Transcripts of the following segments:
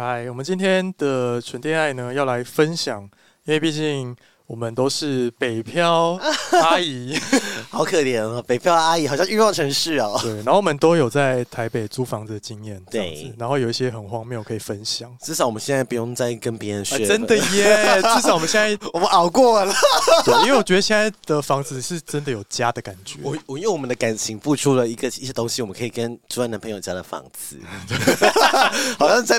嗨，我们今天的纯恋爱呢，要来分享，因为毕竟。我们都是北漂 阿姨，好可怜哦！北漂阿姨好像欲望城市哦。对，然后我们都有在台北租房子的经验，对，然后有一些很荒谬可以分享。至少我们现在不用再跟别人学、啊，真的耶！至少我们现在我们熬过了。对，因为我觉得现在的房子是真的有家的感觉。我我用我们的感情付出了一个一些东西，我们可以跟住在男朋友家的房子，好像在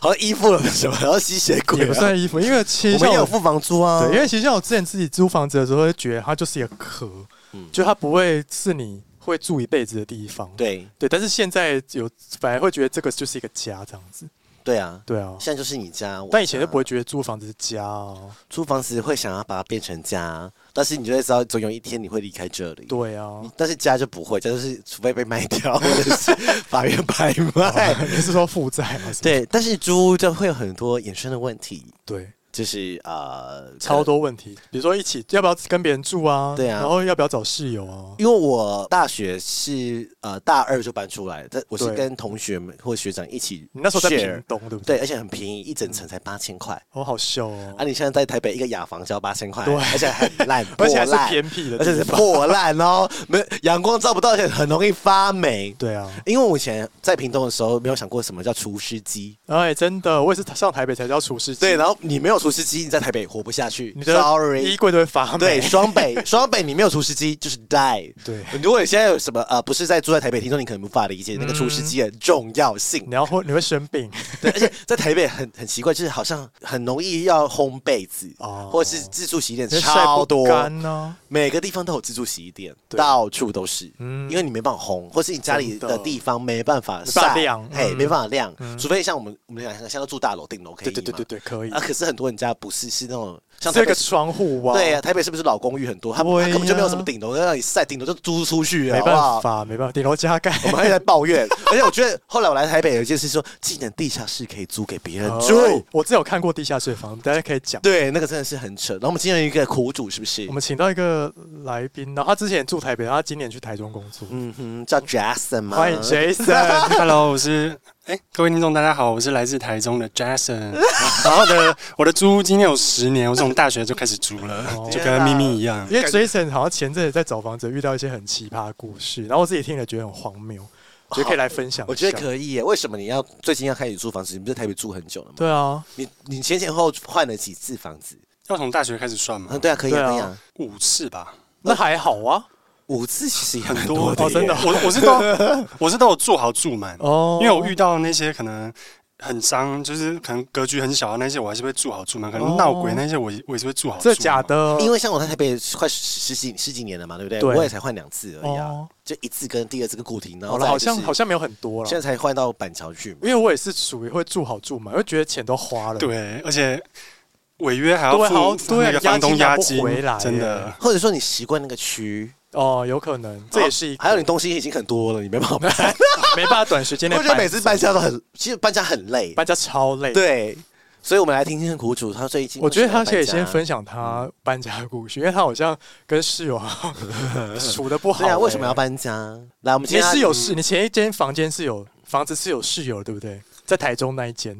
好像依附了什么，然后吸血鬼、啊、也不算依附，因为其实我们也有付房租啊。对，因为其实。像我之前自己租房子的时候，会觉得它就是一个壳，嗯，就它不会是你会住一辈子的地方。对对，但是现在有反而会觉得这个就是一个家，这样子。对啊，对啊，现在就是你家。家但以前就不会觉得租房子是家哦，租房子会想要把它变成家，但是你就会知道总有一天你会离开这里。对啊，但是家就不会，家就是除非被卖掉或者是法院拍卖。你是说负债吗？对，但是租就会有很多衍生的问题。对。就是呃，超多问题，比如说一起要不要跟别人住啊？对啊，然后要不要找室友啊？因为我大学是呃大二就搬出来，但我是跟同学们或学长一起。你那时候在屏东对不对？对，而且很便宜，一整层才八千块。哦，好笑哦！啊，你现在在台北一个雅房就要八千块，对，而且很烂，而且还是偏僻的，而且是破烂哦，没阳光照不到，而且很容易发霉。对啊，因为我以前在屏东的时候没有想过什么叫除湿机。哎，真的，我也是上台北才叫除湿机。对，然后你没有除湿机，你在台北。活不下去，你的，sorry，衣柜都会发霉。对，双北，双北，你没有厨师机就是 die。对，如果你现在有什么呃，不是在住在台北，听说你可能无法理解那个厨师机的重要性。你要会你会生病，对，而且在台北很很奇怪，就是好像很容易要烘被子哦，或者是自助洗衣店超多，每个地方都有自助洗衣店，到处都是，嗯，因为你没办法烘，或是你家里的地方没办法晒晾，哎，没办法晾，除非像我们我们俩现在都住大楼顶楼可以，对对对对对，可以。啊。可是很多人家不是是那种。像这个窗户哇，对呀，台北是不是老公寓很多？他根本就没有什么顶楼，在那里晒，顶楼就租出去，没办法，没办法，顶楼加盖。我们还在抱怨，而且我觉得后来我来台北有一件事，说竟然地下室可以租给别人住。我之前有看过地下室的房子，大家可以讲。对，那个真的是很扯。然后我们今天有一个苦主，是不是？我们请到一个来宾，然后他之前住台北，然后他今年去台中工作。嗯哼，叫 Jason 吗？欢迎 Jason。Hello，我是。哎，各位听众，大家好，我是来自台中的 Jason。然后的我的租屋经验有十年，我从大学就开始租了，哦、就跟咪咪一样。因为 Jason 好像前阵子在找房子遇到一些很奇葩的故事，然后我自己听了觉得很荒谬，觉得可以来分享。我觉得可以耶。为什么你要最近要开始租房子？你不是台北住很久了吗？对啊，你你前前后换了几次房子？要从大学开始算吗？嗯，对啊，可以啊，可以啊，五次吧。那还好啊。五次其实也很多的，真的，我我是都我是都有做好住满哦，因为我遇到那些可能很脏，就是可能格局很小的那些，我还是会住好住满。可能闹鬼那些，我我也是会住好。这假的？因为像我在台北快十几十几年了嘛，对不对？我也才换两次而已啊，就一次跟第二次跟固定，然后好像好像没有很多了，现在才换到板桥去。因为我也是属于会住好住满，我会觉得钱都花了。对，而且违约还要付那个房东押金回来，真的。或者说你习惯那个区。哦，有可能，这也是一个。还有你东西已经很多了，你没办法搬，没办法短时间内。我觉得每次搬家都很，其实搬家很累，搬家超累。对，所以我们来听听苦主，他最近。我觉得他可以先分享他搬家的故事，因为他好像跟室友 处的不好。对啊，为什么要搬家？来，我们前室友是，你前一间房间是有房子是有室友，对不对？在台中那一间。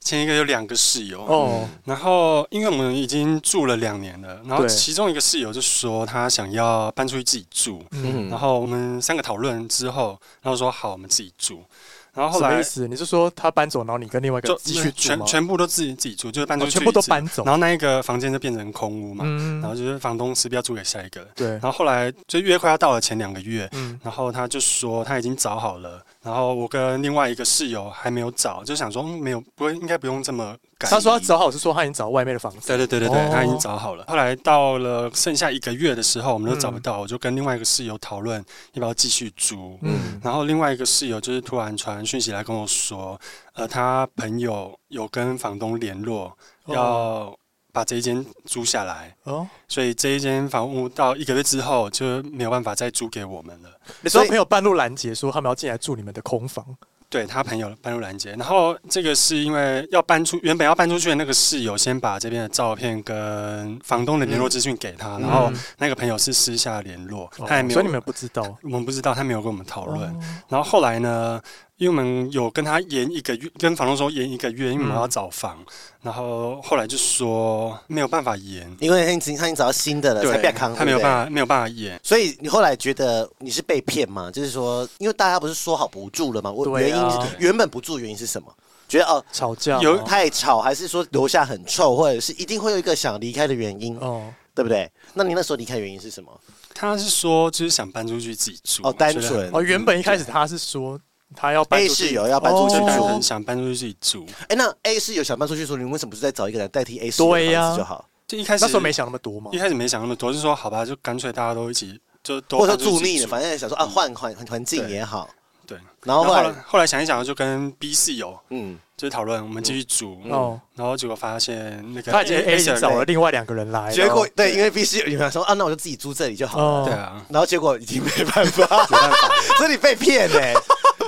前一个有两个室友哦，然后因为我们已经住了两年了，然后其中一个室友就说他想要搬出去自己住，嗯，然后我们三个讨论之后，然后说好，我们自己住。然后后来什么意思？你是说他搬走，然后你跟另外一个继续住全全部都自己自己住，就是搬出去，全部都搬走，然后那一个房间就变成空屋嘛，然后就是房东是不是要租给下一个？对。然后后来就约快要到了前两个月，嗯，然后他就说他已经找好了。然后我跟另外一个室友还没有找，就想说没有，不会应该不用这么赶。他说他找好是说他已经找外面的房子。对对对对对，他已经找好了。后来到了剩下一个月的时候，我们都找不到，我就跟另外一个室友讨论要不要继续租。嗯。然后另外一个室友就是突然传讯息来跟我说，呃，他朋友有跟房东联络要。把这一间租下来哦，所以这一间房屋到一个月之后就没有办法再租给我们了。你说朋友半路拦截，说他们要进来住你们的空房？对，他朋友半路拦截，然后这个是因为要搬出，原本要搬出去的那个室友先把这边的照片跟房东的联络资讯给他，嗯、然后那个朋友是私下联络，嗯、他也没有，所以你们不知道，我们不知道，他没有跟我们讨论。哦、然后后来呢？因为我们有跟他延一个月，跟房东说延一个月，因为我们要找房，嗯、然后后来就说没有办法延，因为他已经他已经找到新的了，对才变康，他没有办法没有办法延，所以你后来觉得你是被骗吗？就是说，因为大家不是说好不住了吗？我原因是原本不住原因是什么？觉得哦吵架有太吵，还是说楼下很臭，或者是一定会有一个想离开的原因哦，对不对？那你那时候离开原因是什么？他是说就是想搬出去自己住哦，单纯哦，原本一开始他是说。他要搬 A 室友要搬出去住，想搬出去自己住。哎，那 A 室友想搬出去住，你为什么不是再找一个人代替 A 室友的房子就好？就一开始那时候没想那么多嘛。一开始没想那么多，是说好吧，就干脆大家都一起，就或者说住腻了，反正想说啊，换环环境也好。对。然后后来后来想一想，就跟 B 室友嗯，就是讨论我们继续住。哦。然后结果发现那个他已经 A 找了另外两个人来。结果对，因为 B 室友有人说啊，那我就自己住这里就好了。对啊。然后结果已经没办法，没办法，所以你被骗哎。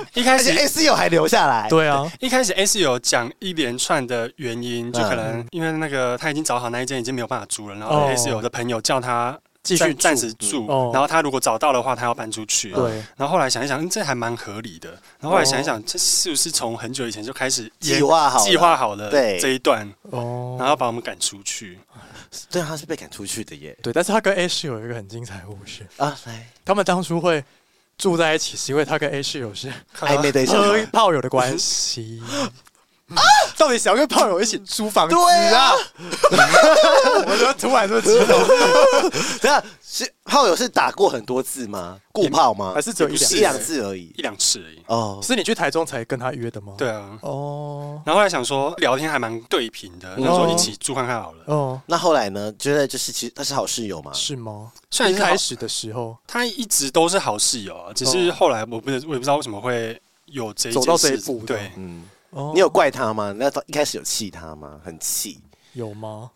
一开始 A 室友还留下来，对啊，一开始 A 室友讲一连串的原因，就可能因为那个他已经找好那一间已经没有办法租了，然后 A 室友的朋友叫他继续暂时住，然后他如果找到的话，他要搬出去。对，然后后来想一想，这还蛮合理的。然后后来想一想，这是不是从很久以前就开始计划好计划好了这一段？哦，然后把我们赶出去。对，他是被赶出去的耶。对，但是他跟 A 室有一个很精彩的故事啊，来，他们当初会。住在一起是因为他跟 A 室友是 暧昧对象，炮友的关系啊？到底想要跟炮友一起租房子啊？我觉得突然就知道，等下是炮友是打过很多次吗？固炮吗？还是只有一两一两次而已？一两次而已。哦，是你去台中才跟他约的吗？对啊。哦。然后后来想说聊天还蛮对频的，那说一起住看看好了。哦。那后来呢？觉得就是其实他是好室友吗？是吗？一开始的时候，他一直都是好室友啊，只是后来我不是我也不知道为什么会有这走到这一步。对，嗯。你有怪他吗？那一开始有气他吗？很气。有吗？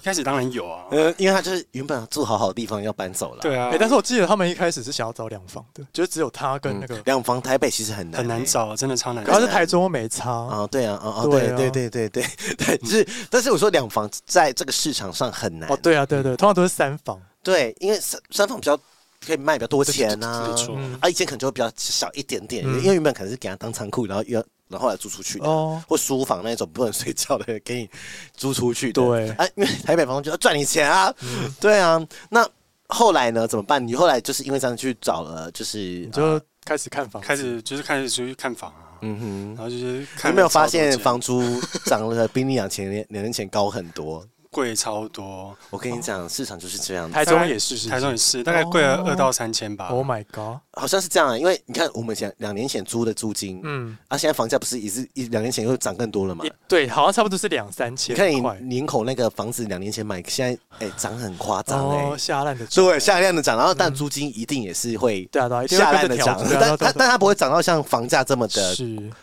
一开始当然有啊，呃，因为他就是原本住好好的地方要搬走了。对啊，哎，但是我记得他们一开始是想要找两房的，就是只有他跟那个两房。台北其实很难，很难找，真的超难。主要是台中没差啊，对啊，啊啊，对对对对对对，是，但是我说两房在这个市场上很难。哦，对啊，对对，通常都是三房。对，因为三三房比较可以卖比较多钱啊，啊，以前可能就会比较小一点点，因为原本可能是给他当仓库，然后又。然后后来租出去的，或书房那种不能睡觉的，给你租出去的。对，哎，因为台北房东就要赚你钱啊。对啊，那后来呢？怎么办？你后来就是因为这样去找了，就是你就开始看房，开始就是开始出去看房啊。嗯哼，然后就是有没有发现房租涨了，比你两前两年前高很多？贵超多，我跟你讲，市场就是这样。台中也是，台中也是，大概贵了二到三千吧。Oh my god，好像是这样啊，因为你看我们前两年前租的租金，嗯，啊，现在房价不是也是一两年前又涨更多了嘛？对，好像差不多是两三千。你看你林口那个房子两年前买，现在哎涨很夸张哎，下烂的，对，下烂的涨，然后但租金一定也是会对啊，下烂的涨，但但但它不会涨到像房价这么的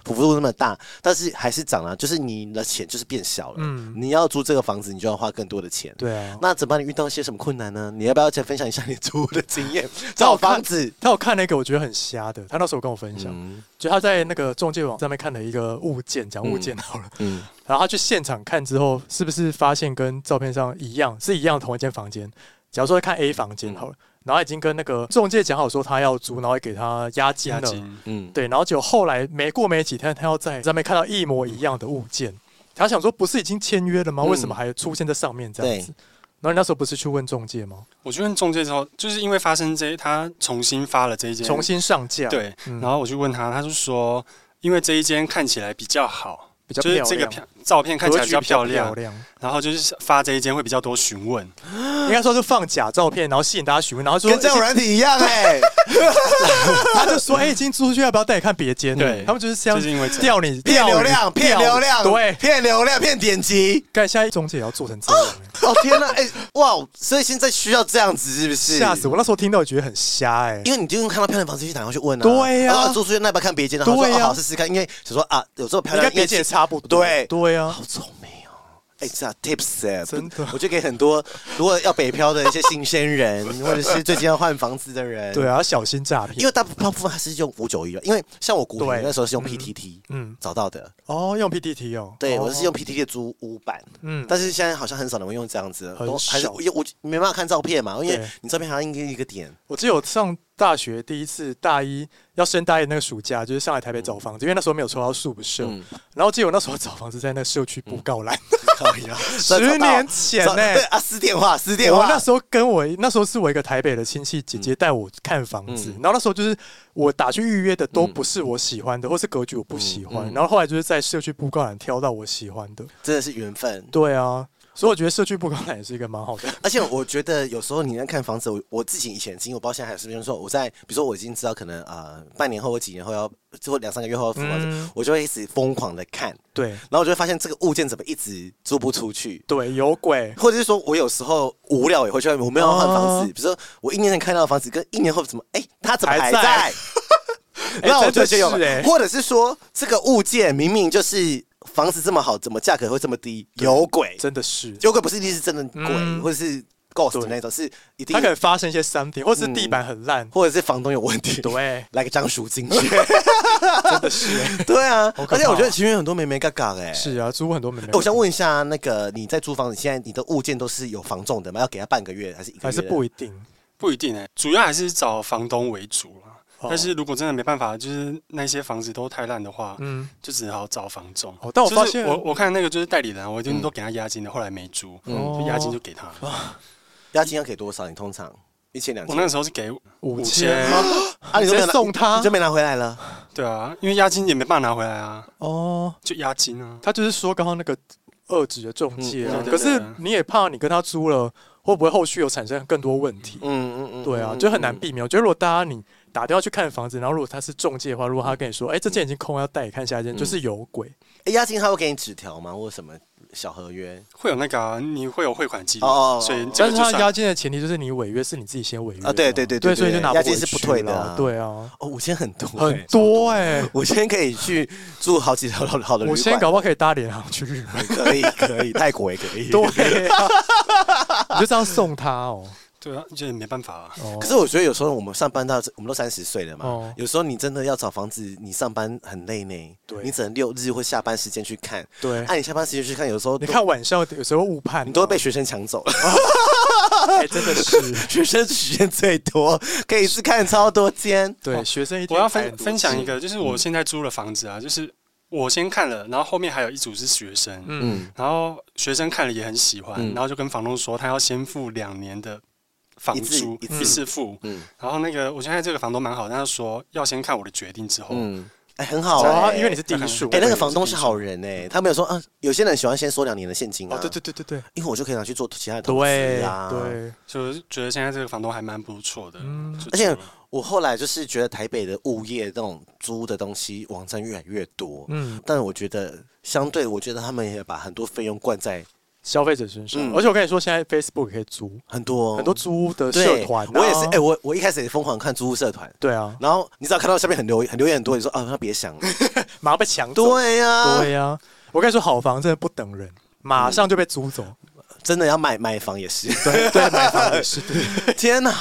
幅度那么大，但是还是涨了，就是你的钱就是变小了，嗯，你要租这个房子，你就要花更多的钱。对啊，那怎么办？你遇到一些什么困难呢？你要不要再分享一下你租的经验？找房子，他有看那个，我觉得很瞎的。他那时候跟我分享，嗯、就他在那个中介网上面看了一个物件，讲物件好了，嗯，嗯然后他去现场看之后，是不是发现跟照片上一样，是一样同一间房间？假如说看 A 房间好了，嗯、然后已经跟那个中介讲好说他要租，然后给他押金了，嗯，对，然后就后来没过没几天，他要在上面看到一模一样的物件。他想说，不是已经签约了吗？为什么还出现在上面这样子？嗯、然后你那时候不是去问中介吗？我去问中介之后，就是因为发生这，他重新发了这一间，重新上架。对，嗯、然后我去问他，他就说，因为这一间看起来比较好，比较就是这个漂照片看起来比较漂亮。然后就是发这一间会比较多询问，应该说是放假照片，然后吸引大家询问，然后说跟这种软体一样 哎，他就说哎，已经租出去，要不要带你看别间？对，他们就是这样，就是因为钓你骗流量，骗流量，对，骗流量，骗点击。看现在中介也要做成这样，哦天哪，哎哇，所以现在需要这样子是不是？吓死我！那时候听到我觉得很瞎哎，因为你就用看到漂亮房子去打电话去问啊，对呀，租出去那要不要看别间？然后说好试试看，因为想说啊，有时候漂亮，跟别间也差不多，对对呀，好丑美。哎，这 tips 真的，我就给很多如果要北漂的一些新鲜人，或者是最近要换房子的人，对啊，小心诈骗，因为大部分还是用五九一，因为像我古亭那时候是用 PTT，嗯，找到的。哦，用 PTT 哦，对，我是用 PTT 的租屋版，嗯，但是现在好像很少人会用这样子，都还是我我没办法看照片嘛，因为你照片还要印一个点。我记得我上。大学第一次大一要升大一那个暑假，就是上来台北找房子，因为那时候没有抽到宿不社。嗯、然后记得我那时候找房子在那个社区布告栏，十年前呢、欸、啊私电话私电话。我那时候跟我那时候是我一个台北的亲戚姐姐带我看房子，嗯、然后那时候就是我打去预约的都不是我喜欢的，或是格局我不喜欢，然后后来就是在社区布告栏挑到我喜欢的，真的是缘分。对啊。所以我觉得社区布告栏也是一个蛮好的，而且我觉得有时候你在看房子，我我自己以前经历，我不知道现在还是不是说我在，比如说我已经知道可能呃半年后或几年后要，最后两三个月后要付房子，嗯、我就会一直疯狂的看，对，然后我就会发现这个物件怎么一直租不出去，对，有鬼，或者是说我有时候无聊也会去外面，我没有换房子，哦、比如说我一年前看到的房子跟一年后怎么，哎、欸，它怎么还在？那还在？我就觉得有，欸、或者是说这个物件明明就是。房子这么好，怎么价格会这么低？有鬼，真的是有鬼，不是一定是真的鬼，或者是 ghost 那种，是一定它可能发生一些 something，或者是地板很烂，或者是房东有问题，对，来个张叔进去，真的是，对啊，而且我觉得其实很多妹妹嘎嘎哎，是啊，租很多妹妹。我想问一下，那个你在租房子，现在你的物件都是有房仲的吗？要给他半个月还是一个月？还是不一定？不一定哎，主要还是找房东为主。但是如果真的没办法，就是那些房子都太烂的话，嗯，就只好找房仲。哦，但我发现我我看那个就是代理人，我已经都给他押金了，后来没租，嗯，押金就给他。押金要给多少？你通常一千两千？我那个时候是给五千，啊，你直接送他，你就没拿回来了。对啊，因为押金也没办法拿回来啊。哦，就押金啊。他就是说刚刚那个二指的中介，可是你也怕你跟他租了，会不会后续有产生更多问题？嗯嗯嗯，对啊，就很难避免。我觉得如果大家你。打电话去看房子，然后如果他是中介的话，如果他跟你说，哎、欸，这间已经空了，要带你看下一间，嗯、就是有鬼。哎、欸，押金他会给你纸条吗？或者什么小合约？会有那个、啊，你会有汇款记录哦。所以，但是他押金的前提就是你违约是你自己先违约啊。对对对对，所以就拿押金是不退的、啊。对啊，哦，五千很多，很多哎、欸，五千可以去住好几条好好的旅馆。五千搞不好可以搭联航去日本，可以可以，泰国也可以。对、啊，你就这样送他哦。对啊，这没办法啊。可是我觉得有时候我们上班到我们都三十岁了嘛，有时候你真的要找房子，你上班很累呢。对，你只能六日或下班时间去看。对，按你下班时间去看，有时候你看晚上有时候误判，你都会被学生抢走了。哎，真的是学生时间最多，可以一次看超多间。对，学生一我要分分享一个，就是我现在租的房子啊，就是我先看了，然后后面还有一组是学生，嗯，然后学生看了也很喜欢，然后就跟房东说他要先付两年的。房租一次。付，嗯，然后那个我现在这个房东蛮好，但是说要先看我的决定之后，嗯，哎，很好啊，因为你是第一数，哎，那个房东是好人哎，他没有说，啊，有些人喜欢先收两年的现金啊，对对对对对，因为我就可以拿去做其他的投资啊，对，就是觉得现在这个房东还蛮不错的，嗯，而且我后来就是觉得台北的物业这种租的东西网站越来越多，嗯，但我觉得相对，我觉得他们也把很多费用灌在。消费者身上，而且我跟你说，现在 Facebook 可以租很多很多租屋的社团。我也是，哎，我我一开始也疯狂看租屋社团。对啊，然后你只要看到下面很留很留言很多，你说啊，那别想了，马上被抢走。对呀，对呀。我跟你说，好房真的不等人，马上就被租走。真的要买买房也是，对对，买房也是。天哪，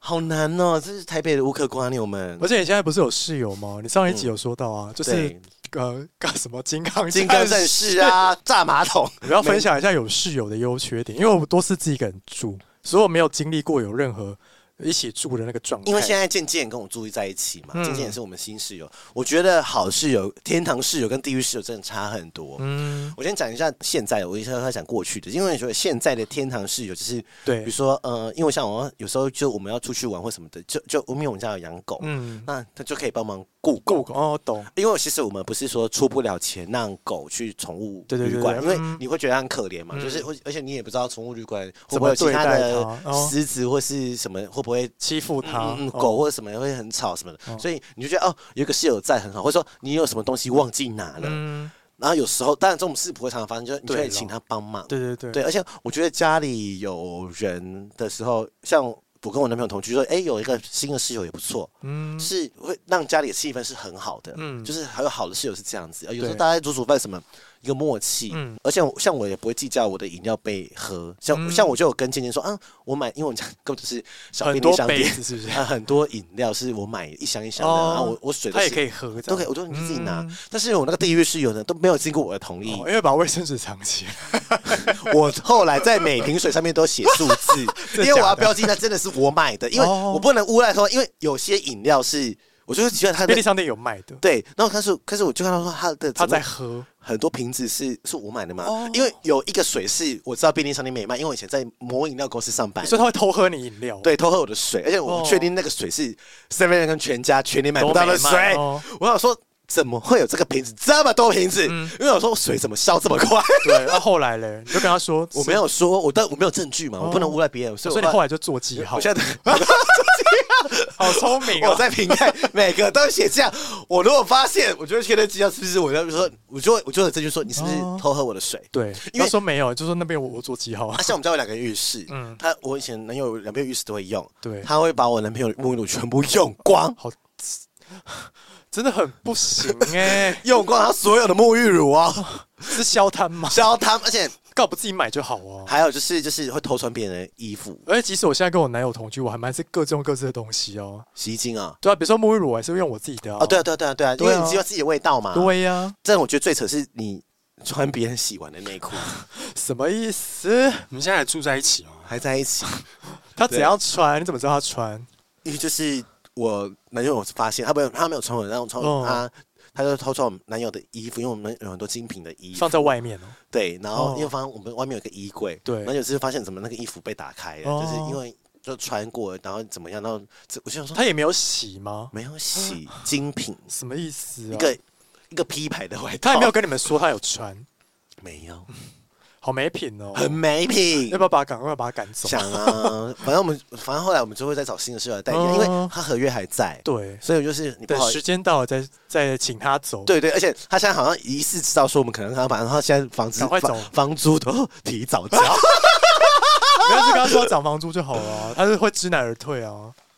好难哦！这是台北的无壳蜗牛们。而且你现在不是有室友吗？你上一集有说到啊，就是。呃，干什么金刚金刚战士啊，炸马桶！我要分享一下有室友的优缺点，因为我都是自己一个人住，所以我没有经历过有任何。一起住的那个状态，因为现在渐渐跟我住在一起嘛，渐渐也是我们新室友。我觉得好室友、天堂室友跟地狱室友真的差很多。嗯，我先讲一下现在，我一下要讲过去的，因为你说现在的天堂室友就是，对，比如说呃，因为像我有时候就我们要出去玩或什么的，就就因为我们家有养狗，嗯，那他就可以帮忙顾狗哦，懂。因为其实我们不是说出不了钱让狗去宠物旅馆，因为你会觉得很可怜嘛，就是而且你也不知道宠物旅馆会不会有其他的狮子或是什么会。不会欺负他，嗯，狗或者什么也会很吵什么的，哦、所以你就觉得哦，有一个室友在很好，或者说你有什么东西忘记拿了，嗯、然后有时候当然这种事不会常常发生，就是你可以请他帮忙，对对对，对，而且我觉得家里有人的时候，像我跟我男朋友同居，说哎，有一个新的室友也不错，嗯，是会让家里的气氛是很好的，嗯，就是还有好的室友是这样子，有时候大家煮煮饭什么。一个默契。嗯，而且像我也不会计较我的饮料被喝，像像我就有跟尖尖说，啊，我买，因为我们家根本就是小便利商店，是不是？很多饮料是我买一箱一箱的，然后我我水他也可以喝，都可以，我说你自己拿。但是我那个地狱室友呢都没有经过我的同意，因为把卫生纸藏起来。我后来在每瓶水上面都写数字，因为我要标记那真的是我买的，因为我不能诬赖说，因为有些饮料是。我就是觉得他便利商店有卖的，对。然后开始开始我就看到说他的他在喝。很多瓶子是是我买的嘛，因为有一个水是我知道便利商店没卖，因为我以前在某饮料公司上班，所以他会偷喝你饮料，对，偷喝我的水，而且我确定那个水是 Seven 跟全家全年买不到的水。我想说怎么会有这个瓶子这么多瓶子？因为我说水怎么消这么快？对。那后来嘞，你就跟他说我没有说，我但我没有证据嘛，我不能诬赖别人，所以你后来就做记号。我现在。好聪明哦！我在瓶盖每个都写这样。我如果发现，我就会确认记号是不是？我就说，我就我就有证据说你是不是偷喝我的水？对，因为说没有，就说那边我我做记号。啊，像我们家有两个浴室，嗯，他我以前男友两边浴室都会用，对，他会把我男朋友沐浴露全部用光，好，真的很不行哎，用光他所有的沐浴乳啊，是消摊吗？消摊，而且。告不自己买就好哦。还有就是就是会偷穿别人的衣服，而且即使我现在跟我男友同居，我还蛮是各自用各自的东西哦。洗衣精啊，对啊，比如说沐浴乳，还是用我自己的啊。对啊，对啊，对啊，对啊，因为你只有自己的味道嘛。对呀，这我觉得最扯是你穿别人洗完的内裤，什么意思？你们现在还住在一起吗？还在一起？他怎样穿？你怎么知道他穿？因为就是我男友发现他没有他没有穿我，然后穿他。他就偷穿我男友的衣服，因为我们有很多精品的衣服放在外面哦。对，然后因为发现我们外面有个衣柜，对，然后有次发现怎么那个衣服被打开了，就是因为就穿过，然后怎么样，然后我就想说他也没有洗吗？没有洗，精品 什么意思？一个一个 P 牌的外套，他也没有跟你们说他有穿，没有。好没品哦，很没品，要不要把他赶快把他赶走？想啊，反正我们，反正后来我们就会再找新的室友来代替，因为他合约还在。对，所以就是你等时间到了再再请他走。对对，而且他现在好像疑似知道说我们可能他反正他现在房子赶快走，房租都 提早交。没有，就跟他说涨房租就好了，他是会知难而退啊。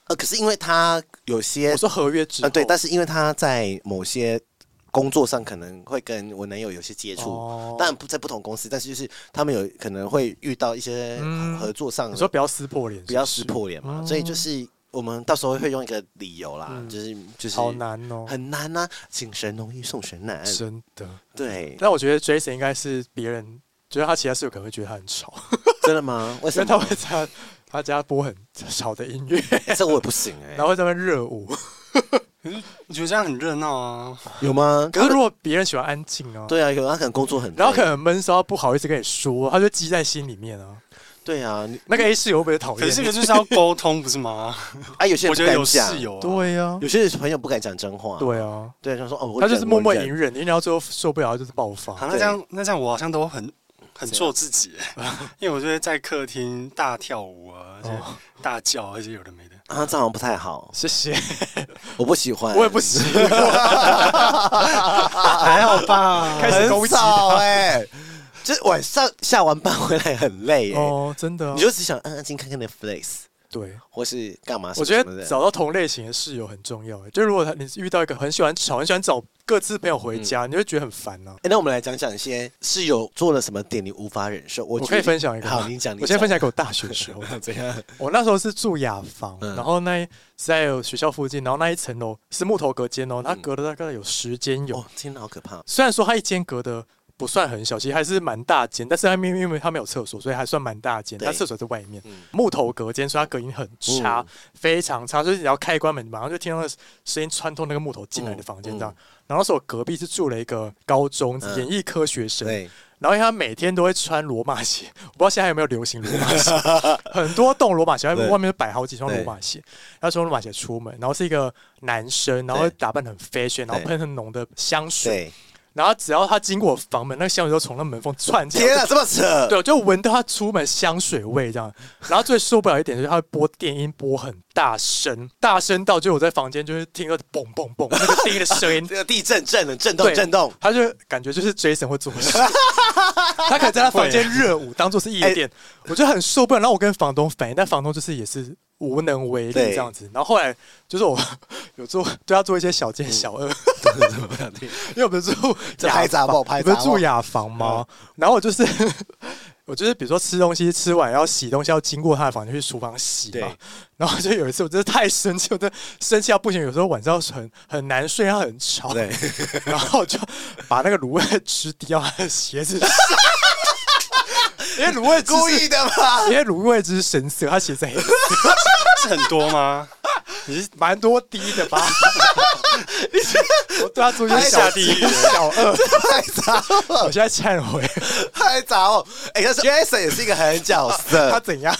呃，可是因为他有些我说合约制，呃，对，但是因为他在某些。工作上可能会跟我男友有些接触，哦、当然不在不同公司，但是就是他们有可能会遇到一些合作上，你说不要撕破脸，不要撕破脸嘛，嗯、所以就是我们到时候会用一个理由啦，嗯、就是就是好难哦，很难呐、啊，请神容易送神难，真的。对。但我觉得 Jason 应该是别人觉得他其他室友可能会觉得他很吵，真的吗？为什么？因为他会在他家播很吵的音乐，这我也不行哎、欸，然后在那边热舞。可是我觉得这样很热闹啊，有吗？可是如果别人喜欢安静啊，对啊，有他可能工作很，然后可能闷骚，不好意思跟你说，他就积在心里面啊。对啊，那个 A 室友会不会讨厌？可是这个就是要沟通，不是吗？啊，有些人不敢讲，对啊，有些朋友不敢讲真话，对啊，对，就说哦，他就是默默隐忍，隐忍到最后受不了就是爆发。好那这样，那这样我好像都很很做自己，因为我就会在客厅大跳舞啊，而且大叫，而且有的没的。啊，这样不太好。谢谢，我不喜欢，我也不喜欢，还好吧？开始很早哎，就是晚上下完班回来很累哦，真的，你就只想安安静静看看 Netflix。对，或是干嘛？我觉得找到同类型的室友很重要。就如果他你遇到一个很喜欢吵、很喜欢找各自朋友回家，你会觉得很烦呢。哎，那我们来讲讲一些室友做了什么点你无法忍受。我可以分享一个。好，你讲。我先分享给我大学的时候 怎样？我那时候是住雅房，然后那在学校附近，然后那一层楼是木头隔间哦，它隔了大概有十间有。天哪，好可怕！虽然说它一间隔的。不算很小，其实还是蛮大间，但是它因为因为它没有厕所，所以还算蛮大间。它厕所在外面，木头隔间，所以它隔音很差，非常差。所以你要开关门，马上就听到那声音穿透那个木头进来的房间这样。然后那时候我隔壁是住了一个高中演艺科学生，然后他每天都会穿罗马鞋，我不知道现在有没有流行罗马鞋，很多栋罗马鞋，外面摆好几双罗马鞋。他穿罗马鞋出门，然后是一个男生，然后打扮很 fashion，然后喷很浓的香水。然后只要他经过房门，那个香水就从那门缝窜进来。天啊，这么扯！对，就闻到他出门香水味这样。然后最受不了一点就是他会播电音，播很大声，大声到就我在房间就是听到嘣嘣嘣那个电音的声音，这 个地震震的震动震动，他就感觉就是 Jason 会做事。他可以在他房间热舞，当做是夜店，我就很受不了。然后我跟房东反映，但房东就是也是无能为力这样子。然后后来就是我有做对他做一些小奸小恶 因为我们住拍杂报，拍不是住雅房吗？然后我就是。我就是比如说吃东西吃完要洗东西要经过他的房间去厨房洗嘛，然后就有一次我真的太生气，我真的生气到不行。有时候晚上很很难睡，他很吵，对，然后就把那个卤味汁滴到他的鞋子上，因为卤味故意的嘛，因为卤味汁是深色，他鞋子黑色，是很多吗？你是蛮多滴的吧？你我对他做一些小地狱、小二，太杂了。我现在忏悔，太杂了。哎，但是 Jason 也是一个狠角色。他怎样？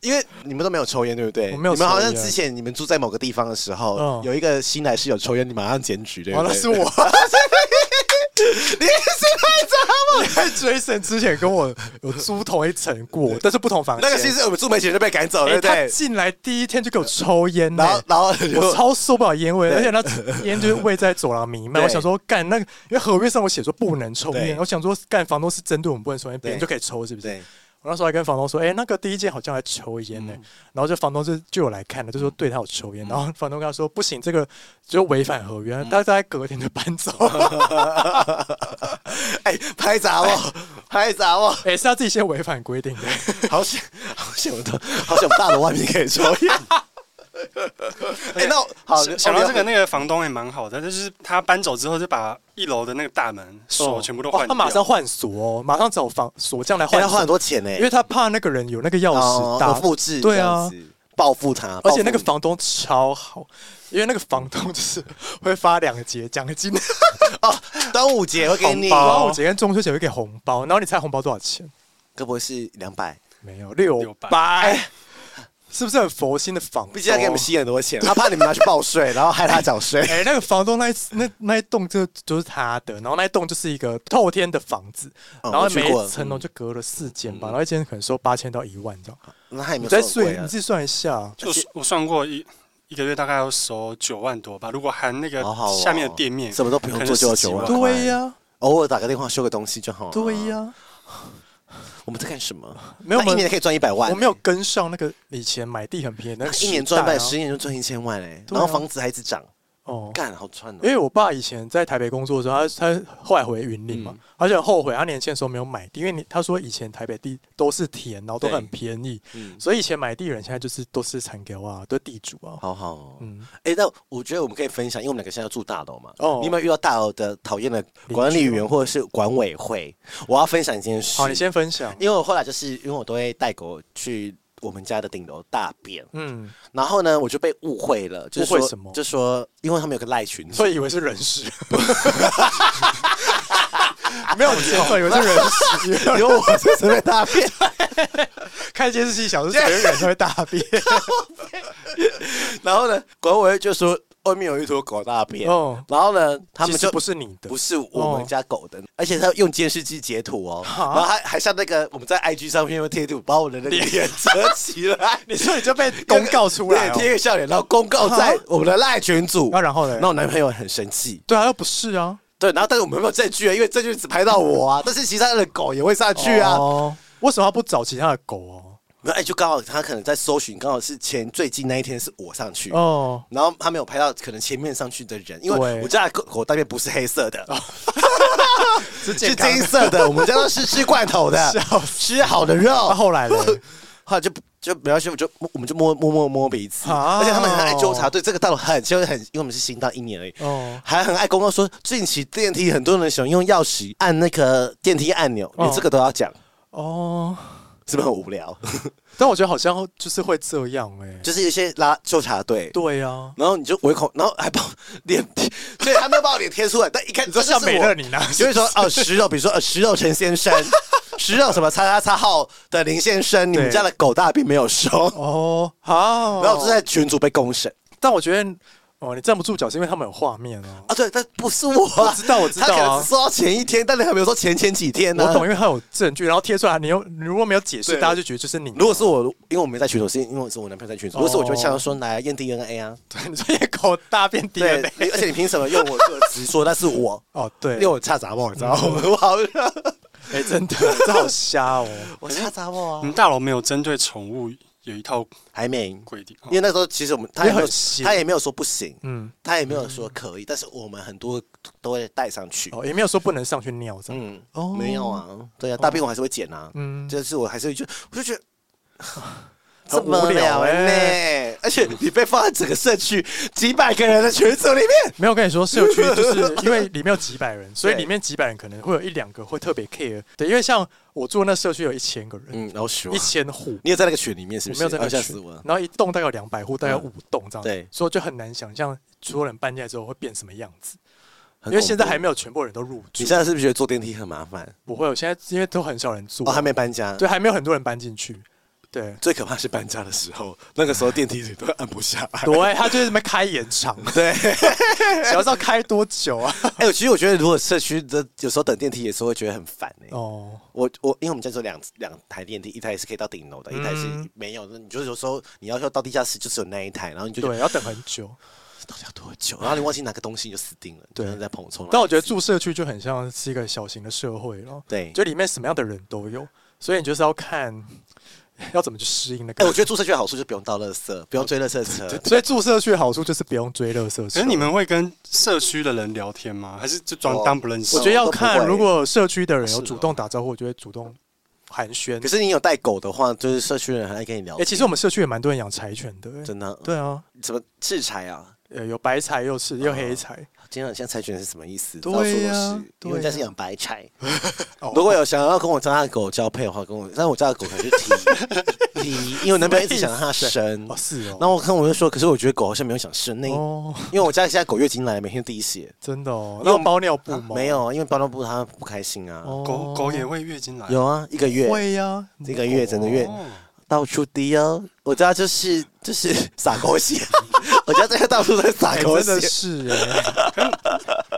因为你们都没有抽烟，对不对？我没有。你们好像之前你们住在某个地方的时候，有一个新来室友抽烟，你马上检举，对不对？那是我。你也是太渣了！在追神之前跟我有租同一层过，但是不同房间。那个其实我们住没钱就被赶走了，对不对？进来第一天就给我抽烟，然后然后我超受不了烟味，而且那烟就是味在走廊弥漫。我想说干那个，因为合约上我写说不能抽烟，我想说干房东是针对我们不能抽烟，别人就可以抽，是不是？我那时候还跟房东说，哎、欸，那个第一间好像还抽烟呢，嗯、然后就房东就就有来看了，就说对他有抽烟，嗯、然后房东跟他说不行，这个就违反合约，他在、嗯、隔天就搬走。哎、欸，拍砸哦，拍砸哦，哎、欸，是他自己先违反规定的，好险，好险，我都好险，大楼外面可以抽烟。哎、欸，那好，想到这个，那个房东也蛮好的，就是他搬走之后就把一楼的那个大门锁全部都换、他马上换锁哦，马上找房锁匠来换，要花很多钱呢，因为他怕那个人有那个钥匙打复制，对啊，报复他，而且那个房东超好，因为那个房东就是 会发两节奖金 哦，端午节会给你，端午节跟中秋节会给红包，然后你猜红包多少钱？该不会是两百？没有六百。是不是很佛心的房东？毕竟他给你们吸很多钱，他怕你们拿去报税，然后害他缴税。哎，那个房东那一那那一栋就就是他的，然后那一栋就是一个透天的房子，然后每一层楼就隔了四间吧，然后一间可能收八千到一万这样。那还有没有？再算，你自己算一下。就我算过一一个月大概要收九万多吧，如果含那个下面的店面，什么都不用做就要九万。对呀，偶尔打个电话修个东西就好了。对呀。我们在干什么？没有，一年可以赚一百万。我没有跟上那个以前买地很便宜，那一年赚一百，十年就赚一千万哎，然后房子还一直涨。哦，干好赚哦。因为我爸以前在台北工作的时候，他他后来回云林嘛，而且很后悔他年轻的时候没有买地，因为你他说以前台北地都是田，然后都很便宜，所以以前买地人现在就是都是产给啊，都是地主啊。好好，嗯，哎，那我觉得我们可以分享，因为我们两个现在要住大楼嘛。哦，你有没有遇到大楼的讨厌的管理员或者是管委会？我要分享一件事。好，你先分享。因为我后来就是因为我都会带狗去。我们家的顶楼大便，嗯，然后呢，我就被误会了，误会什么？就说因为他们有个赖群，所以以为是人屎，没有错，以为是人屎，因为我是随便大便，看监视器，想说 谁人都会大便，然后呢，管委会就说。外面有一坨狗大便，然后呢，他们就不是你的，不是我们家狗的，而且他用监视器截图哦，然后还还像那个我们在 IG 上面用贴图把我的那个脸遮起来，你说你就被公告出来，贴个笑脸，然后公告在我们的赖群组，那然后呢，然后我男朋友很生气，对啊，又不是啊，对，然后但是我们没有证据啊，因为证据只拍到我啊，但是其他的狗也会上去啊，为什么不找其他的狗哦？哎，就刚好他可能在搜寻，刚好是前最近那一天是我上去哦，然后他没有拍到可能前面上去的人，因为我家的狗狗大便不是黑色的，是金色的，我们家都是吃罐头的，吃好的肉。后来呢，后来就就没关系，我就我们就摸摸摸摸鼻子，而且他们很爱纠察，对这个道路很就很，因为我们是新到一年而已，哦，还很爱公告说近期电梯很多人喜欢用钥匙按那个电梯按钮，连这个都要讲。哦。是不是很无聊？但我觉得好像就是会这样哎、欸，就是一些拉纠察队，对呀、啊，然后你就唯恐，然后还把脸贴，对，他没有把我脸贴出来，但一看，你说像美乐你呢，就会说哦，食肉，比如说呃，食肉陈先生，食肉什么叉叉叉号的林先生，你们家的狗大便没有收。哦，好，然后就在群组被公审，但我觉得。哦，你站不住脚是因为他们有画面哦。啊，对，但不是我，我知道，我知道啊。他可能说到前一天，但你还没有说前前几天呢。我懂，因为他有证据，然后贴出来，你又你如果没有解释，大家就觉得就是你。如果是我，因为我没在群组，是因为是我男朋友在群组。如果是我，就会像说来验 DNA 啊。对，你说野狗大便 DNA，而且你凭什么用我个词说那是我？哦，对，因为我差杂报，你知道吗？我好 哎，真的，这好瞎哦！我瞎杂货啊。你们大楼没有针对宠物有一套还没规定？因为那时候其实我们他也没有，他也没有说不行，嗯，他也没有说可以，但是我们很多都会带上去。哦，也没有说不能上去尿，嗯，哦，没有啊，对啊，大便我还是会捡啊，嗯，就是我还是会就我就觉得。这么无聊呢，而且你被放在整个社区几百个人的群组里面，没有跟你说社区就是 因为里面有几百人，所以里面几百人可能会有一两个会特别 care。对，因为像我住那社区有一千个人，嗯，然后一千户，你也在那个群里面是不是？没有在那个群，然后一栋大概有两百户，大概有五栋这样，对，所以就很难想象所有人搬进来之后会变什么样子。因为现在还没有全部人都入住。你现在是不是觉得坐电梯很麻烦？不会，我现在因为都很少人住，哦，还没搬家，对，还没有很多人搬进去。对，最可怕是搬家的时候，那个时候电梯里都按不下来。对，他就是在开延长。对，想要知道开多久啊？哎，其实我觉得，如果社区的有时候等电梯，有时候会觉得很烦哎。哦，我我因为我们家只有两两台电梯，一台是可以到顶楼的，一台是没有的。你就是有时候你要说到地下室，就只有那一台，然后你就对要等很久，到底要多久？然后你忘记拿个东西你就死定了。对，在碰冲。但我觉得住社区就很像是一个小型的社会了。对，就里面什么样的人都有，所以你就是要看。要怎么去适应那个？哎，我觉得住社区的好处就是不用倒垃圾，不用追垃圾车。所以住社区的好处就是不用追垃圾车。可是你们会跟社区的人聊天吗？还是就装当不认识？我觉得要看，如果社区的人有主动打招呼，我就会主动寒暄。可是你有带狗的话，就是社区的人还爱跟你聊。哎，其实我们社区也蛮多人养柴犬的，真的。对啊，什么赤柴啊？呃，有白柴又赤又黑柴。今天像柴犬是什么意思？到处都是，因为家是养白柴。如果有想要跟我家的狗交配的话，跟我，但我家的狗可能是 T T，因为我男朋友一直想让它生。哦，是哦。然后我看我就说，可是我觉得狗好像没有想生那，因为我家现在狗月经来，每天滴血。真的哦？那包尿布吗？没有，因为包尿布它不开心啊。狗狗也会月经来？有啊，一个月。会呀，一个月整个月。到处滴哦，我家就是就是撒狗血，我家这个到处在撒狗血，真的是哎。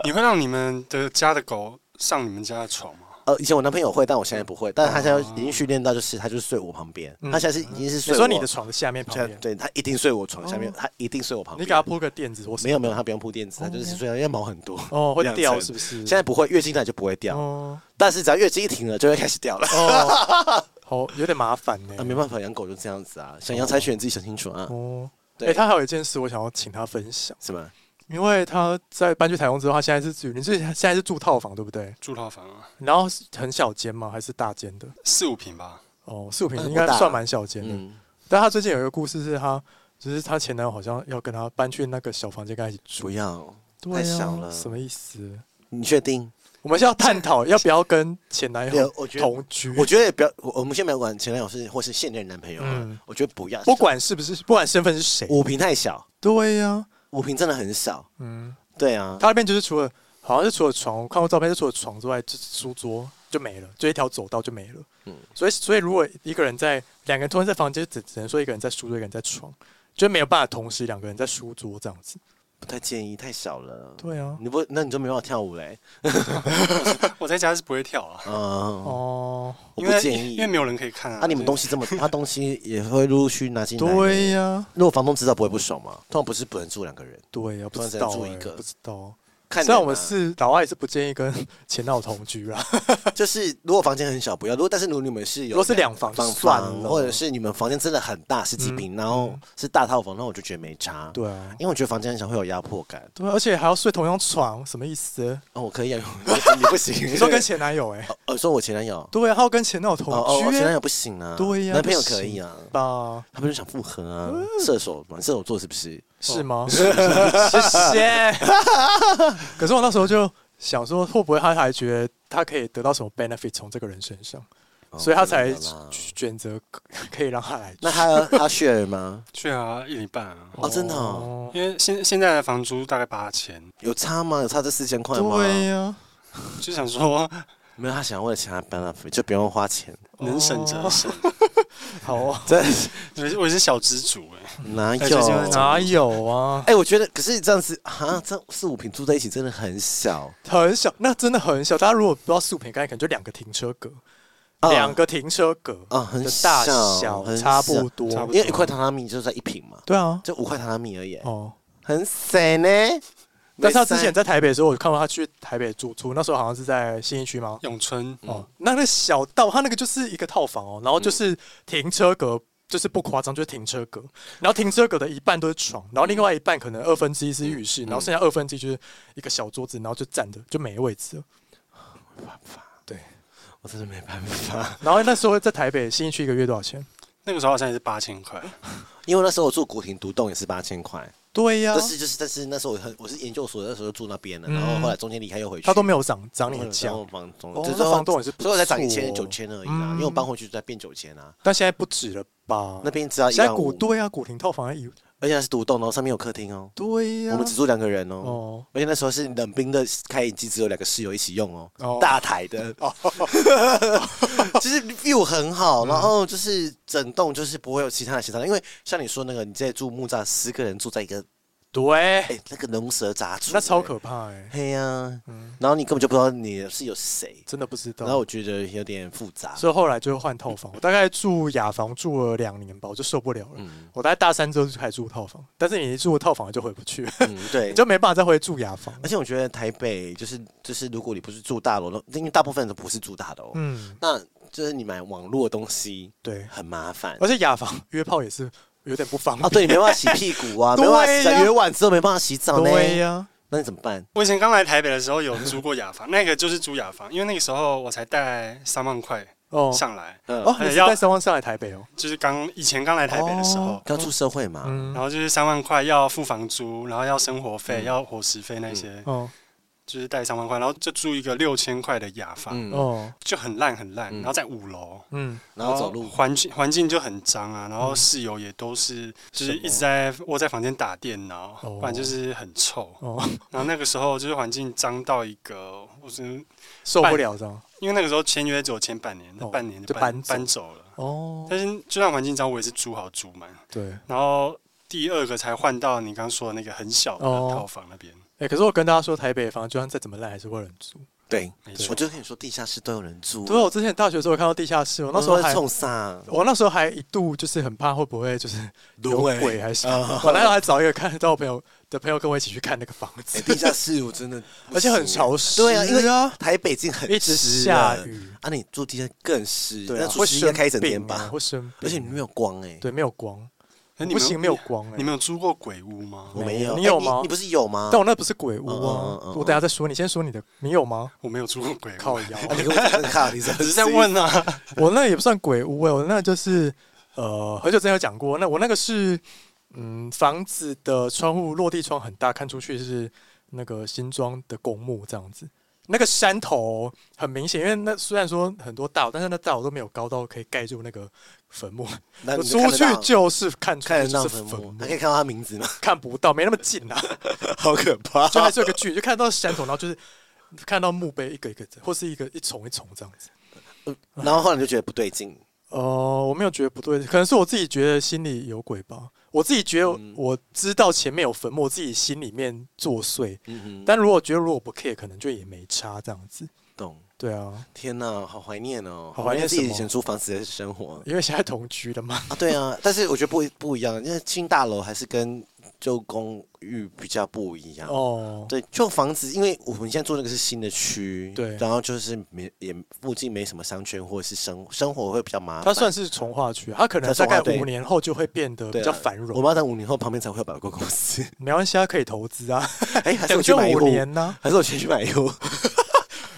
你会让你们的家的狗上你们家的床吗？呃，以前我男朋友会，但我现在不会。但是他现在已经训练到，就是他就是睡我旁边。他现在是已经是睡。说你的床的下面旁边？对，他一定睡我床下面，他一定睡我旁边。你给他铺个垫子，我没有没有，他不用铺垫子，他就是睡，因为毛很多哦，会掉是不是？现在不会，月经来就不会掉。但是只要月经一停了，就会开始掉了。好，有点麻烦呢。啊，没办法，养狗就这样子啊。想养柴犬，自己想清楚啊。哦，对，他还有一件事，我想要请他分享。什么？因为他在搬去台中之后，他现在是住，你是现在是住套房对不对？住套房啊。然后很小间吗？还是大间的？四五平吧。哦，四五平应该算蛮小间的。但他最近有一个故事，是他，就是他前男友好像要跟他搬去那个小房间跟他一起住。不要，太小了。什么意思？你确定？我们是要探讨要不要跟前男友同居？我觉得也不要。我们先不要管前男友是或是现任男朋友。嗯，我觉得不要。不管是不是，不管身份是谁，五平太小。对呀，五平真的很小。嗯，对啊。他那边就是除了好像是除了床，我看过照片，是除了床之外，就是书桌就没了，就一条走道就没了。嗯，所以所以如果一个人在两个人突然在房间，只只能说一个人在书桌，一个人在床，就没有办法同时两个人在书桌这样子。不太建议，太小了。对啊，你不，那你就没办法跳舞嘞。我在家是不会跳啊。嗯哦，我不建议，因为没有人可以看啊。那你们东西这么，他东西也会陆陆续续拿进来。对呀，如果房东知道，不会不爽吗？通常不是不能住两个人。对呀，不能住一个，不知道。虽然我们是老外，也是不建议跟 前男友同居啊。就是如果房间很小，不要；如果但是如果你们是有，如果是两房算了，或者是你们房间真的很大，十几平，然后是大套房，那我就觉得没差。对啊，因为我觉得房间很小会有压迫感。对，而且还要睡同样床，什么意思？哦，我可以啊，你不行。你说跟前男友？哎，哦，说我前男友。对啊，他要跟前男友同居。前男友不行啊。对呀，男朋友可以啊。吧，他不是想复合啊？射手嘛，射手座是不是？是吗？谢谢。可是我那时候就想说，会不会他还觉得他可以得到什么 benefit 从这个人身上，所以他才选择可以让他来。那他 他 share 吗？share 啊，一年半啊。哦，真的哦。因为现现在的房租大概八千，有差吗？有差这四千块吗？对呀。就想说，没有他想要为了其他 benefit，就不用花钱，能省则省。好，真是我是小资主哎，哪有？哪有啊？哎，我觉得，可是这样子啊，这四五平住在一起真的很小，很小，那真的很小。大家如果不知道四五平，刚才可能就两个停车格，两个停车格啊，很大小差不多，因为一块榻榻米就在一平嘛，对啊，就五块榻榻米而已，哦，很省呢。但是他之前在台北的时候，我看到他去台北住住，那时候好像是在新一区吗？永春哦，那个小道，他那个就是一个套房哦，然后就是停车格，就是不夸张，就是停车格，然后停车格的一半都是床，然后另外一半可能二分之一是浴室，然后剩下二分之一就是一个小桌子，然后就站着，就没位置了。没办法，对，我真的没办法。然后那时候在台北新一区一个月多少钱？那个时候好像也是八千块，因为那时候我住古亭独栋也是八千块。对呀、啊，但是就是但是那时候我很我是研究所那时候住那边的，嗯、然后后来中间离开又回去，他都没有涨涨你的价，房东，哦、这房东也是，所以我才涨一千九千而已啊，嗯、因为我搬回去就在变九千啊，但现在不止了吧？那边只要一现在古对啊，古亭套房还有。而且它是独栋哦，上面有客厅哦。对呀，我们只住两个人哦。哦而且那时候是冷冰的开饮机，只有两个室友一起用哦。大台的，就是 view 很好，然后就是整栋就是不会有其他的其他，因为像你说那个，你在住木栅，十个人住在一个。对，哎、欸，那个龙蛇杂处，那超可怕哎、欸。嘿呀、啊，嗯，然后你根本就不知道你是有谁，真的不知道。然后我觉得有点复杂，所以后来就换套房。我大概住雅房住了两年吧，我就受不了了。嗯，我大概大三之后就开始住套房，但是你一住套房就回不去，嗯，对，你就没办法再回住雅房。而且我觉得台北就是就是，如果你不是住大楼，因为大部分人都不是住大楼，嗯，那就是你买网络的东西，对，很麻烦。而且雅房约炮也是。有点不方便。啊，对，你没办法洗屁股啊，没办法洗澡，约完之后没办法洗澡呢。对呀，那你怎么办？我以前刚来台北的时候有租过雅房，那个就是租雅房，因为那个时候我才带三万块哦。上来，哦，你要带三万上来台北哦，就是刚以前刚来台北的时候，刚出社会嘛，然后就是三万块要付房租，然后要生活费，要伙食费那些，哦。就是带三万块，然后就住一个六千块的雅房，哦，就很烂很烂，然后在五楼，嗯，然后走路。环境环境就很脏啊，然后室友也都是就是一直在窝在房间打电脑，不然就是很臭，然后那个时候就是环境脏到一个我真受不了，因为那个时候签约只有签半年，那半年就搬搬走了，哦，但是就算环境脏，我也是租好租满，对，然后第二个才换到你刚刚说的那个很小的套房那边。哎、欸，可是我跟大家说，台北房就算再怎么烂，还是会有人住。对，没错。我就跟你说，地下室都有人住。对，我之前大学的时候看到地下室，我那时候还冲上，我那时候还一度就是很怕会不会就是有鬼还是什么。我那时候还找一个看到我朋友的朋友跟我一起去看那个房子。地下室我真的，而且很潮湿。对啊，因为啊，台北近很一直下雨啊，你住地下更湿，那除湿应该开一整天吧？会生，而且你没有光哎，对，没有光。不行，没有光。你没有租过鬼屋吗？我没有。你有吗？你不是有吗？但我那不是鬼屋啊。我等下再说，你先说你的。你有吗？我没有租过鬼屋。靠腰。你跟我靠，你 只是在问啊。我那也不算鬼屋哎，我那就是呃，很久之前有讲过。那我那个是嗯，房子的窗户落地窗很大，看出去是那个新庄的公墓这样子。那个山头很明显，因为那虽然说很多大，但是那大楼都没有高到可以盖住那个坟墓。那出去就是看出来是坟墓，还可以看到他名字吗？看不到，没那么近啊，好可怕！就还是有个距离，就看到山头，然后就是看到墓碑一个一个，或是一个一重一重这样子。然后后来就觉得不对劲。哦、呃，我没有觉得不对，可能是我自己觉得心里有鬼吧。我自己觉得我知道前面有坟墓，我自己心里面作祟。嗯哼。但如果觉得如果不 care，可能就也没差这样子。懂。对啊。天哪，好怀念哦，好怀念自己以前租房子的生活。因为现在同居的嘛。啊，对啊。但是我觉得不不一样，因为新大楼还是跟。旧公寓比较不一样哦，对，旧房子，因为我们现在住那个是新的区，对，然后就是没也附近没什么商圈，或者是生生活会比较麻烦。它算是从化区，它可能大概五年后就会变得比较繁荣。我们要等五年后旁边才会有百货公司，没关系，它可以投资啊。哎，还是我去买五年呢？还是我先去买一户？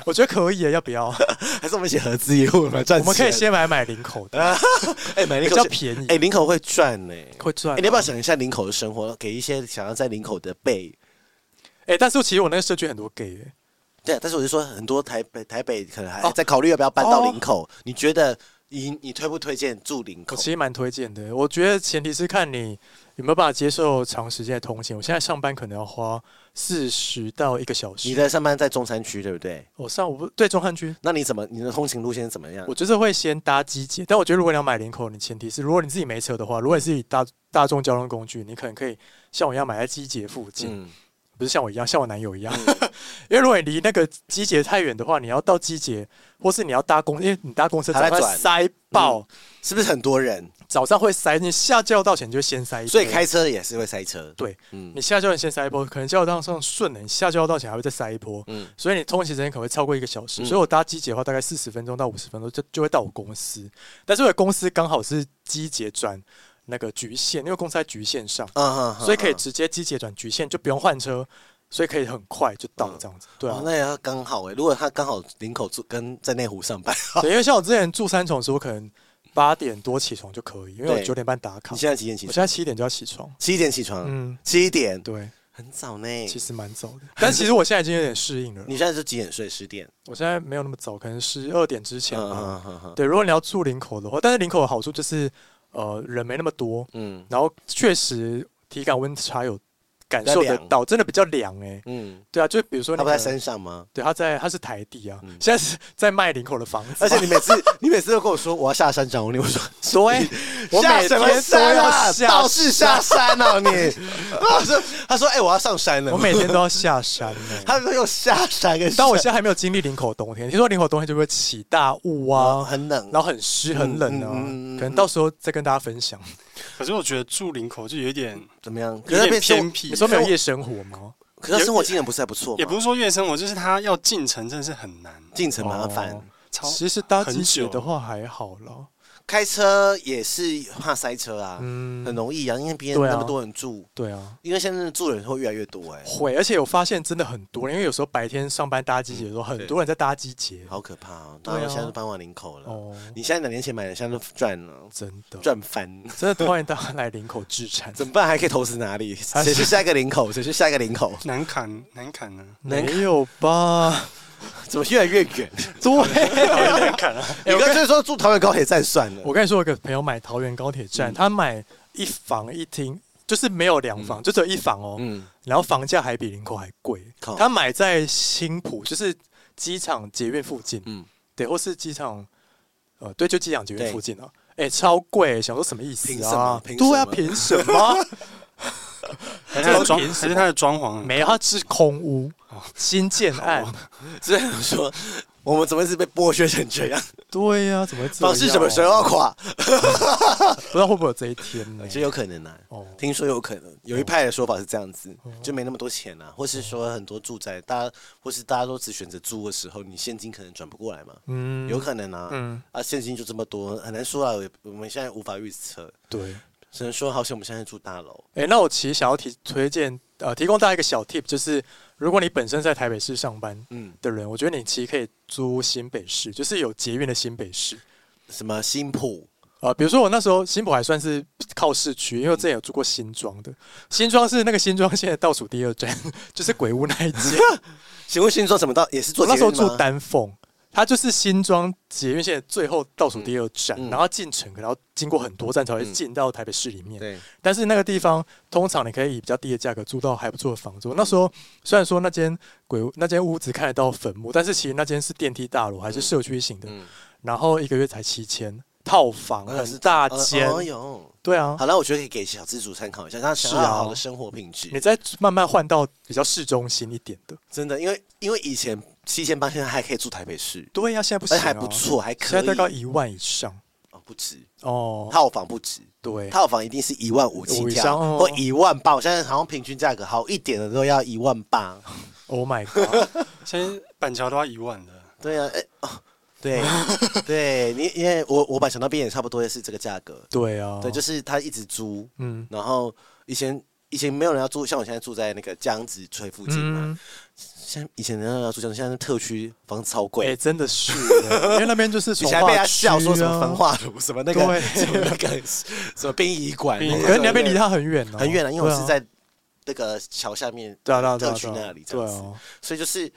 我觉得可以，要不要？还是我们一起合资业务来赚钱？我们可以先买买林口的，哎，买林口比较便宜。哎，林口会赚呢，会赚。你要不要想一下林口的生活？给一些想要在林口的 gay。哎，但是其实我那个社区很多 gay 哎。对，但是我就说很多台北台北可能还在考虑要不要搬到林口。你觉得你你推不推荐住林口？我其实蛮推荐的。我觉得前提是看你有没有办法接受长时间的通勤。我现在上班可能要花。四十到一个小时。你在上班在中山区对不对？我上午不对中山区。那你怎么你的通勤路线怎么样？我就是会先搭机捷，但我觉得如果你要买林口，你前提是如果你自己没车的话，如果你自己大大众交通工具，你可能可以像我一样买在机捷附近。嗯、不是像我一样，像我男友一样，嗯、因为如果你离那个机捷太远的话，你要到机捷，或是你要搭公，因为你搭公车早上塞爆、嗯，是不是很多人？早上会塞，你下交道前就先塞一波，所以开车也是会塞车。对，嗯，你下交道先塞一波，可能交道上顺了，你下交道前还会再塞一波，嗯，所以你通勤时间可能会超过一个小时。嗯、所以我搭机捷的话，大概四十分钟到五十分钟就就会到我公司，但是我公司刚好是机捷转。那个局限，因为公司在局限上，嗯、所以可以直接机捷转局限，就不用换车，所以可以很快就到这样子。嗯、对啊，哦、那也要刚好哎。如果他刚好林口住跟在内湖上班，对，因为像我之前住三重的时候，我可能八点多起床就可以，因为我九点半打卡。你现在几点起床？我现在七点就要起床。七点起床，嗯，七点，对，很早呢。其实蛮早的，但其实我现在已经有点适应了。你现在是几点睡？十点？我现在没有那么早，可能十二点之前吧。嗯嗯嗯、对，如果你要住林口的话，但是林口的好处就是。呃，人没那么多，嗯，然后确实体感温差有感受得到，真的比较凉哎、欸，嗯，对啊，就比如说你他不在山上吗？对，他在，他是台地啊，嗯、现在是在卖林口的房子，而且你每次 你每次都跟我说我要下山找你，我说所以我每天都要下道士下山啊，你，他说他说哎、欸，我要上山了，我每天都要下山 他说又下山，但我现在还没有经历林口冬天，听说林口冬天就会起大雾啊、嗯，很冷，然后很湿很冷啊，嗯嗯、可能到时候再跟大家分享。可是我觉得住林口就有点怎么样？有点偏僻。你说没有夜生活吗？可是生活经验不是还不错吗？也不是说夜生活，就是他要进城真的是很难，进城麻烦。哦、超其实搭机捷的话还好了。开车也是怕塞车啊，嗯，很容易啊，因为别人那么多人住，对啊，因为现在住的人会越来越多哎，会，而且我发现真的很多，因为有时候白天上班搭机捷的时候，很多人在搭机捷，好可怕啊！对啊现在都搬往林口了，哦，你现在两年前买的，现在都赚了，真的赚翻，真的欢迎大家来林口置产，怎么办？还可以投资哪里？谁是下一个林口？谁是下一个林口？南崁，南崁呢？没有吧？怎么越来越远？对！你干脆说住桃园高铁站算了。我跟你说，我有个朋友买桃园高铁站，他买一房一厅，就是没有两房，就只有一房哦。嗯。然后房价还比林口还贵。他买在新浦，就是机场捷运附近。嗯。对，或是机场，呃，对，就机场捷运附近啊。哎，超贵！想说什么意思啊？对啊，凭什么？还是装？还是他的装潢？没有，它是空屋。新建案，所以说，我们怎么一直被剥削成这样？对呀，怎么会？房市什么时候要垮？不知道会不会有这一天呢？其实有可能啊。哦，听说有可能，有一派的说法是这样子，就没那么多钱啊，或是说很多住宅，大家或是大家都只选择租的时候，你现金可能转不过来嘛。嗯，有可能啊。嗯，啊，现金就这么多，很难说啊。我们现在无法预测。对，只能说好像我们现在住大楼。哎，那我其实想要提推荐，呃，提供大家一个小 tip，就是。如果你本身在台北市上班，嗯，的人，嗯、我觉得你其实可以租新北市，就是有捷运的新北市，什么新浦啊、呃，比如说我那时候新浦还算是靠市区，因为我之前有住过新庄的，新庄是那个新庄现在倒数第二站，就是鬼屋那一间。请问新庄怎么到？也是坐那时候住丹凤。它就是新庄捷运线最后倒数第二站，嗯嗯、然后进城可能要经过很多站才会进到台北市里面。对，但是那个地方通常你可以以比较低的价格租到还不错的房租。那时候虽然说那间鬼屋那间屋子看得到坟墓，但是其实那间是电梯大楼，还是社区型的，然后一个月才七千，套房很大间。对啊，好了，我觉得可以给小资主参考一下，他想要好的生活品质，你再慢慢换到比较市中心一点的。真的，因为因为以前七千八，现在还可以住台北市。对呀，现在不行，还不错，还可以。现在大概一万以上哦，不止哦，套房不止，对，套房一定是一万五起跳或一万八。我现在好像平均价格好一点的都要一万八。Oh my god，现在板桥都要一万的。对呀，哎哦。对，对你，因为我我板桥那边也差不多也是这个价格。对啊，对，就是他一直租，嗯，然后以前以前没有人要住，像我现在住在那个江子翠附近嘛，像以前人要住江子，现在特区房子超贵，哎，真的是，因为那边就是以前被他笑说什么焚化炉，什么那个什么那个什么殡仪馆，可是你那边离他很远，很远啊，因为我是在那个桥下面，对啊，特区那里这样子，所以就是。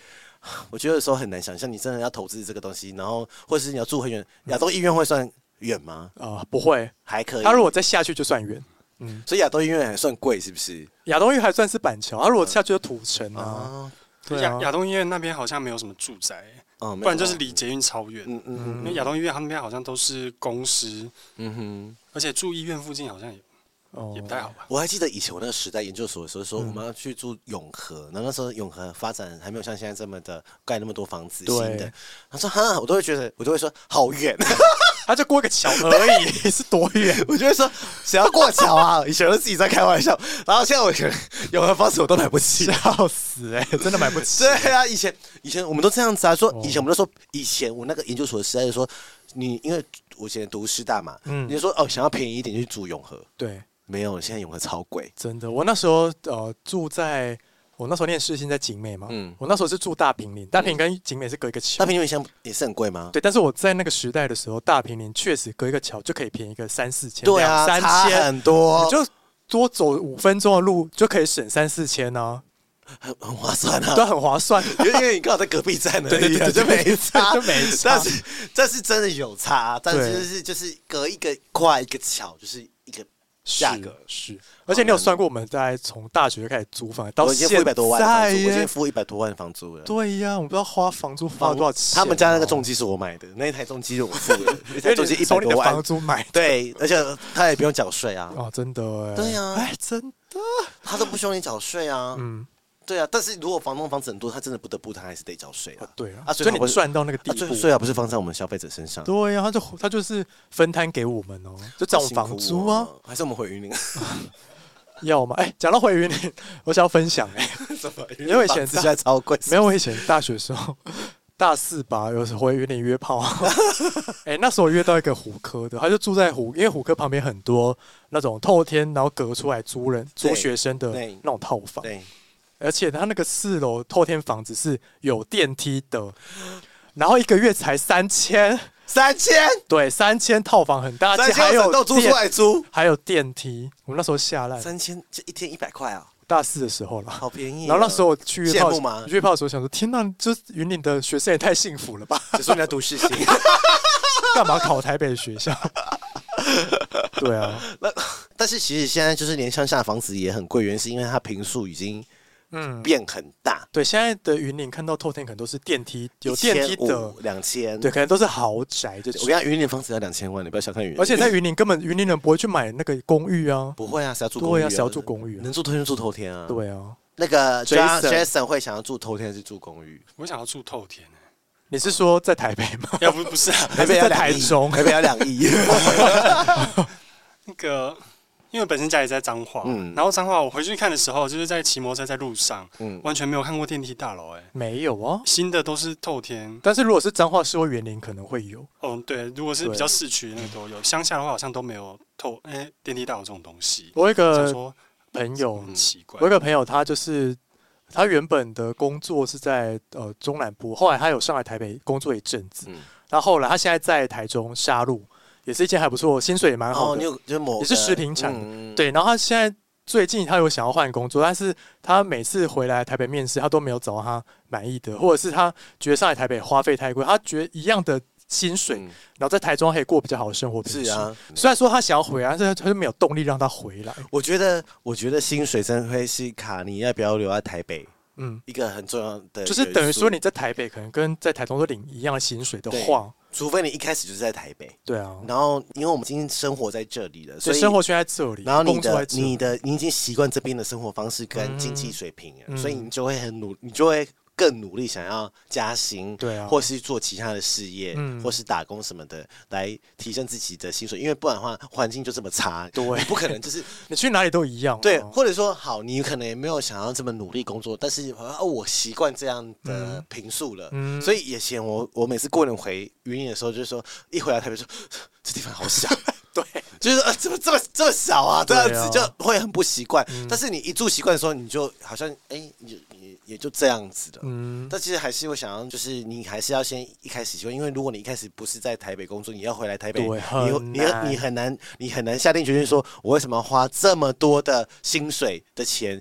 我觉得有时候很难想象，你真的要投资这个东西，然后或者是你要住很远，亚东医院会算远吗？啊、呃，不会，还可以。他如果再下去就算远，嗯，所以亚东医院还算贵，是不是？亚东医院还算是板桥，他如果下去就土城啊。亚亚东医院那边好像没有什么住宅，嗯，不然就是离捷运超远。嗯嗯，因为亚东医院他们那边好像都是公司，嗯哼，而且住医院附近好像也。也不太好吧。我还记得以前我那个时代研究所的时候，说我们要去住永和，然后那时候永和发展还没有像现在这么的盖那么多房子新的。他说哈，我都会觉得，我都会说好远。他就过个桥而已，是多远？我就会说谁要过桥啊？以前都自己在开玩笑，然后现在我觉得永和房子我都买不起，笑死哎、欸，真的买不起。对啊，以前以前我们都这样子啊，说以前我们都说，以前我那个研究所的时代就说，你因为我以前读师大嘛，嗯，你就说哦，想要便宜一点就去住永和，对，没有，现在永和超贵，真的。我那时候呃住在。我那时候念世新在景美嘛，嗯，我那时候是住大平林，大平林跟景美是隔一个桥。大平林像也是很贵吗？对，但是我在那个时代的时候，大平林确实隔一个桥就可以便宜个三四千，对啊，三千很多，你就多走五分钟的路就可以省三四千呢，很很划算啊，都很划算，因为因为你刚好在隔壁站而已，对对对，就没差，就没差，但是这是真的有差，但是就是就是隔一个跨一个桥就是。价格是，而且你有算过，我们在从大学开始租房到现在，我已经付一百多万房租，我已经付一百多万房租了。对呀，我不知道花房租花了多少钱。他们家那个重机是我买的，那一台重机是我付的，一台重机一百多万房租买。对，而且他也不用缴税啊。哦，真的哎。对呀，哎，真的，他都不需要你缴税啊。嗯。对啊，但是如果房东房子很多，他真的不得不，他还是得缴税啊。对啊，所以你赚到那个地步，税啊不是放在我们消费者身上。对啊，他就他就是分摊给我们哦，就涨房租啊。还是我们回云林？要吗？哎，讲到回云林，我想要分享哎，因为以前现在超贵，没有我以前大学时候大四吧，有时回云林约炮。哎，那时候约到一个虎科的，他就住在虎，因为虎科旁边很多那种透天，然后隔出来租人租学生的那种套房。而且他那个四楼透天房子是有电梯的，然后一个月才三千，三千，对，三千套房很大，而且还有都租出来租，还有电梯。我们那时候下来三千，这一天一百块啊！大四的时候了，好便宜。然后那时候我去约炮嘛，约炮的时候想说，天哪，这云岭的学生也太幸福了吧！只说你在读世新，干嘛考台北的学校？对啊，那但是其实现在就是连乡下的房子也很贵，原因是因为它平数已经。嗯，变很大。对，现在的云林看到透天可能都是电梯，有电梯的两千，对，可能都是豪宅。就我跟你讲，云林房子要两千万，你不要小看云林。而且在云林根本云林人不会去买那个公寓啊，不会啊，谁要住公寓？对啊，谁要住公寓？能住透天就住透天啊。对啊，那个 Jason Jason 会想要住透天还是住公寓？我想要住透天。你是说在台北吗？要不不是，啊台北要台中，台北要两亿。那个。因为本身家里在彰化，嗯，然后彰化我回去看的时候，就是在骑摩托车在路上，嗯，完全没有看过电梯大楼，哎，没有啊，新的都是透天，但是如果是彰化市或园林可能会有，嗯，对，如果是比较市区的那个都有，乡下的话好像都没有透，哎，电梯大楼这种东西。我有一个朋友很奇怪，我有一个朋友他就是他原本的工作是在呃中南部，后来他有上来台北工作一阵子，嗯，然后后来他现在在台中沙鹿。也是一件还不错，薪水也蛮好的。哦、也是食品产的，嗯、对。然后他现在最近他有想要换工作，但是他每次回来台北面试，他都没有找到他满意的，或者是他觉得上海台北花费太贵，他觉得一样的薪水，嗯、然后在台中可以过比较好的生活。是啊，虽然说他想要回来，但是他就没有动力让他回来。我觉得，我觉得薪水真会是卡你要不要留在台北。嗯，一个很重要的就是等于说你在台北可能跟在台中都领一样的薪水的话。除非你一开始就是在台北，对啊，然后因为我们今天生活在这里了，所以生活圈在这里，然后你的你的你已经习惯这边的生活方式跟经济水平，所以你就会很努，你就会更努力想要加薪，对啊，或是做其他的事业，或是打工什么的来提升自己的薪水，因为不然的话环境就这么差，对，你不可能就是 你去哪里都一样，对，或者说好，你可能也没有想要这么努力工作，但是哦，我习惯这样的平素了，所以也嫌我我每次过年回。云林的时候，就是说一回来台北说这地方好小，对，就是呃怎么这么这么小啊？这样子就会很不习惯。嗯、但是你一住习惯的时候，你就好像哎，也也也就这样子的。嗯，但其实还是会想要，就是你还是要先一开始习惯，因为如果你一开始不是在台北工作，你要回来台北，对你你你很难你很难下定决心说，我为什么要花这么多的薪水的钱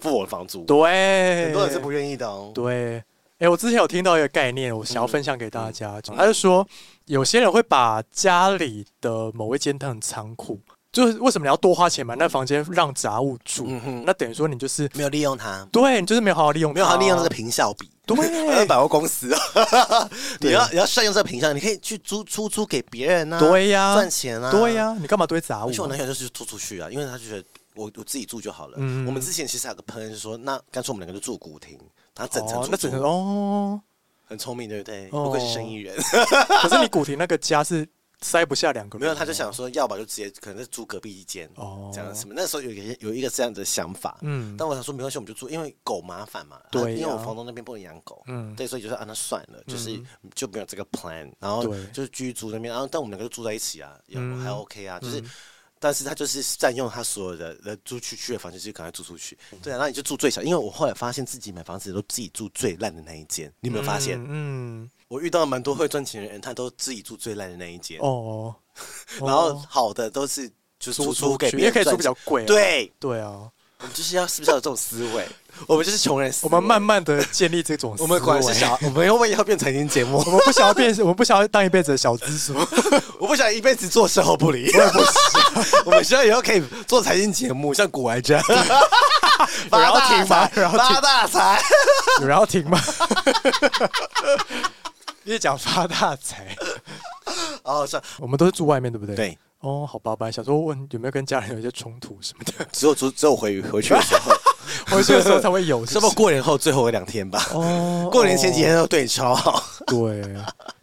付我的房租？对，很多人是不愿意的哦。对。哎，我之前有听到一个概念，我想要分享给大家。他就说，有些人会把家里的某一间当仓库，就是为什么你要多花钱买那房间让杂物住？嗯、那等于说你就是没有利用它，对，你就是没有好好利用，没有好好利用这个坪效比。对，百货公司，你要你要善用这个坪效，你可以去租出租给别人啊，对呀，赚钱啊，对呀，你干嘛堆杂物？而且我男朋友就是租出去啊，因为他就觉得我我自己住就好了。嗯，我们之前其实还有个朋友就说，那干脆我们两个就住古亭，他整层那整层哦，很聪明对不对？不愧是生意人。可是你古亭那个家是。塞不下两个人，没有，他就想说，要么就直接可能是租隔壁一间，哦，这样什么？那时候有有一个这样的想法，嗯，但我想说没关系，我们就住，因为狗麻烦嘛，对，因为我房东那边不能养狗，嗯，对，所以就说啊，那算了，就是就没有这个 plan，然后就是居住那边，然后但我们两个就住在一起啊，也还 OK 啊，就是。但是他就是占用他所有的呃租出去的房间，就赶快租出去。对啊，那你就住最小。因为我后来发现自己买房子都自己住最烂的那一间，你有没有发现？嗯，我遇到蛮多会赚钱的人，他都自己住最烂的那一间。哦，然后好的都是就是租出给别人，也可以租比较贵。对对啊。我们就是要是不是要有这种思维？我们就是穷人，我们慢慢的建立这种思维。我们果然是小，我们会不会以后变财经节目？我们不想要变，我们不想要当一辈子的小资族。我不想一辈子做售后不理。我也不想。我们希望以后可以做财经节目，像股癌这样。发大财，发大财。有人要听吗？你讲发大财。哦，是。我们都是住外面，对不对？对。哦，好吧，本来想说问有没有跟家人有一些冲突什么的，只有只只有回回去的时候，回去的时候才会有，是不是过年后最后一两天吧？哦，过年前几天都对你超好，对。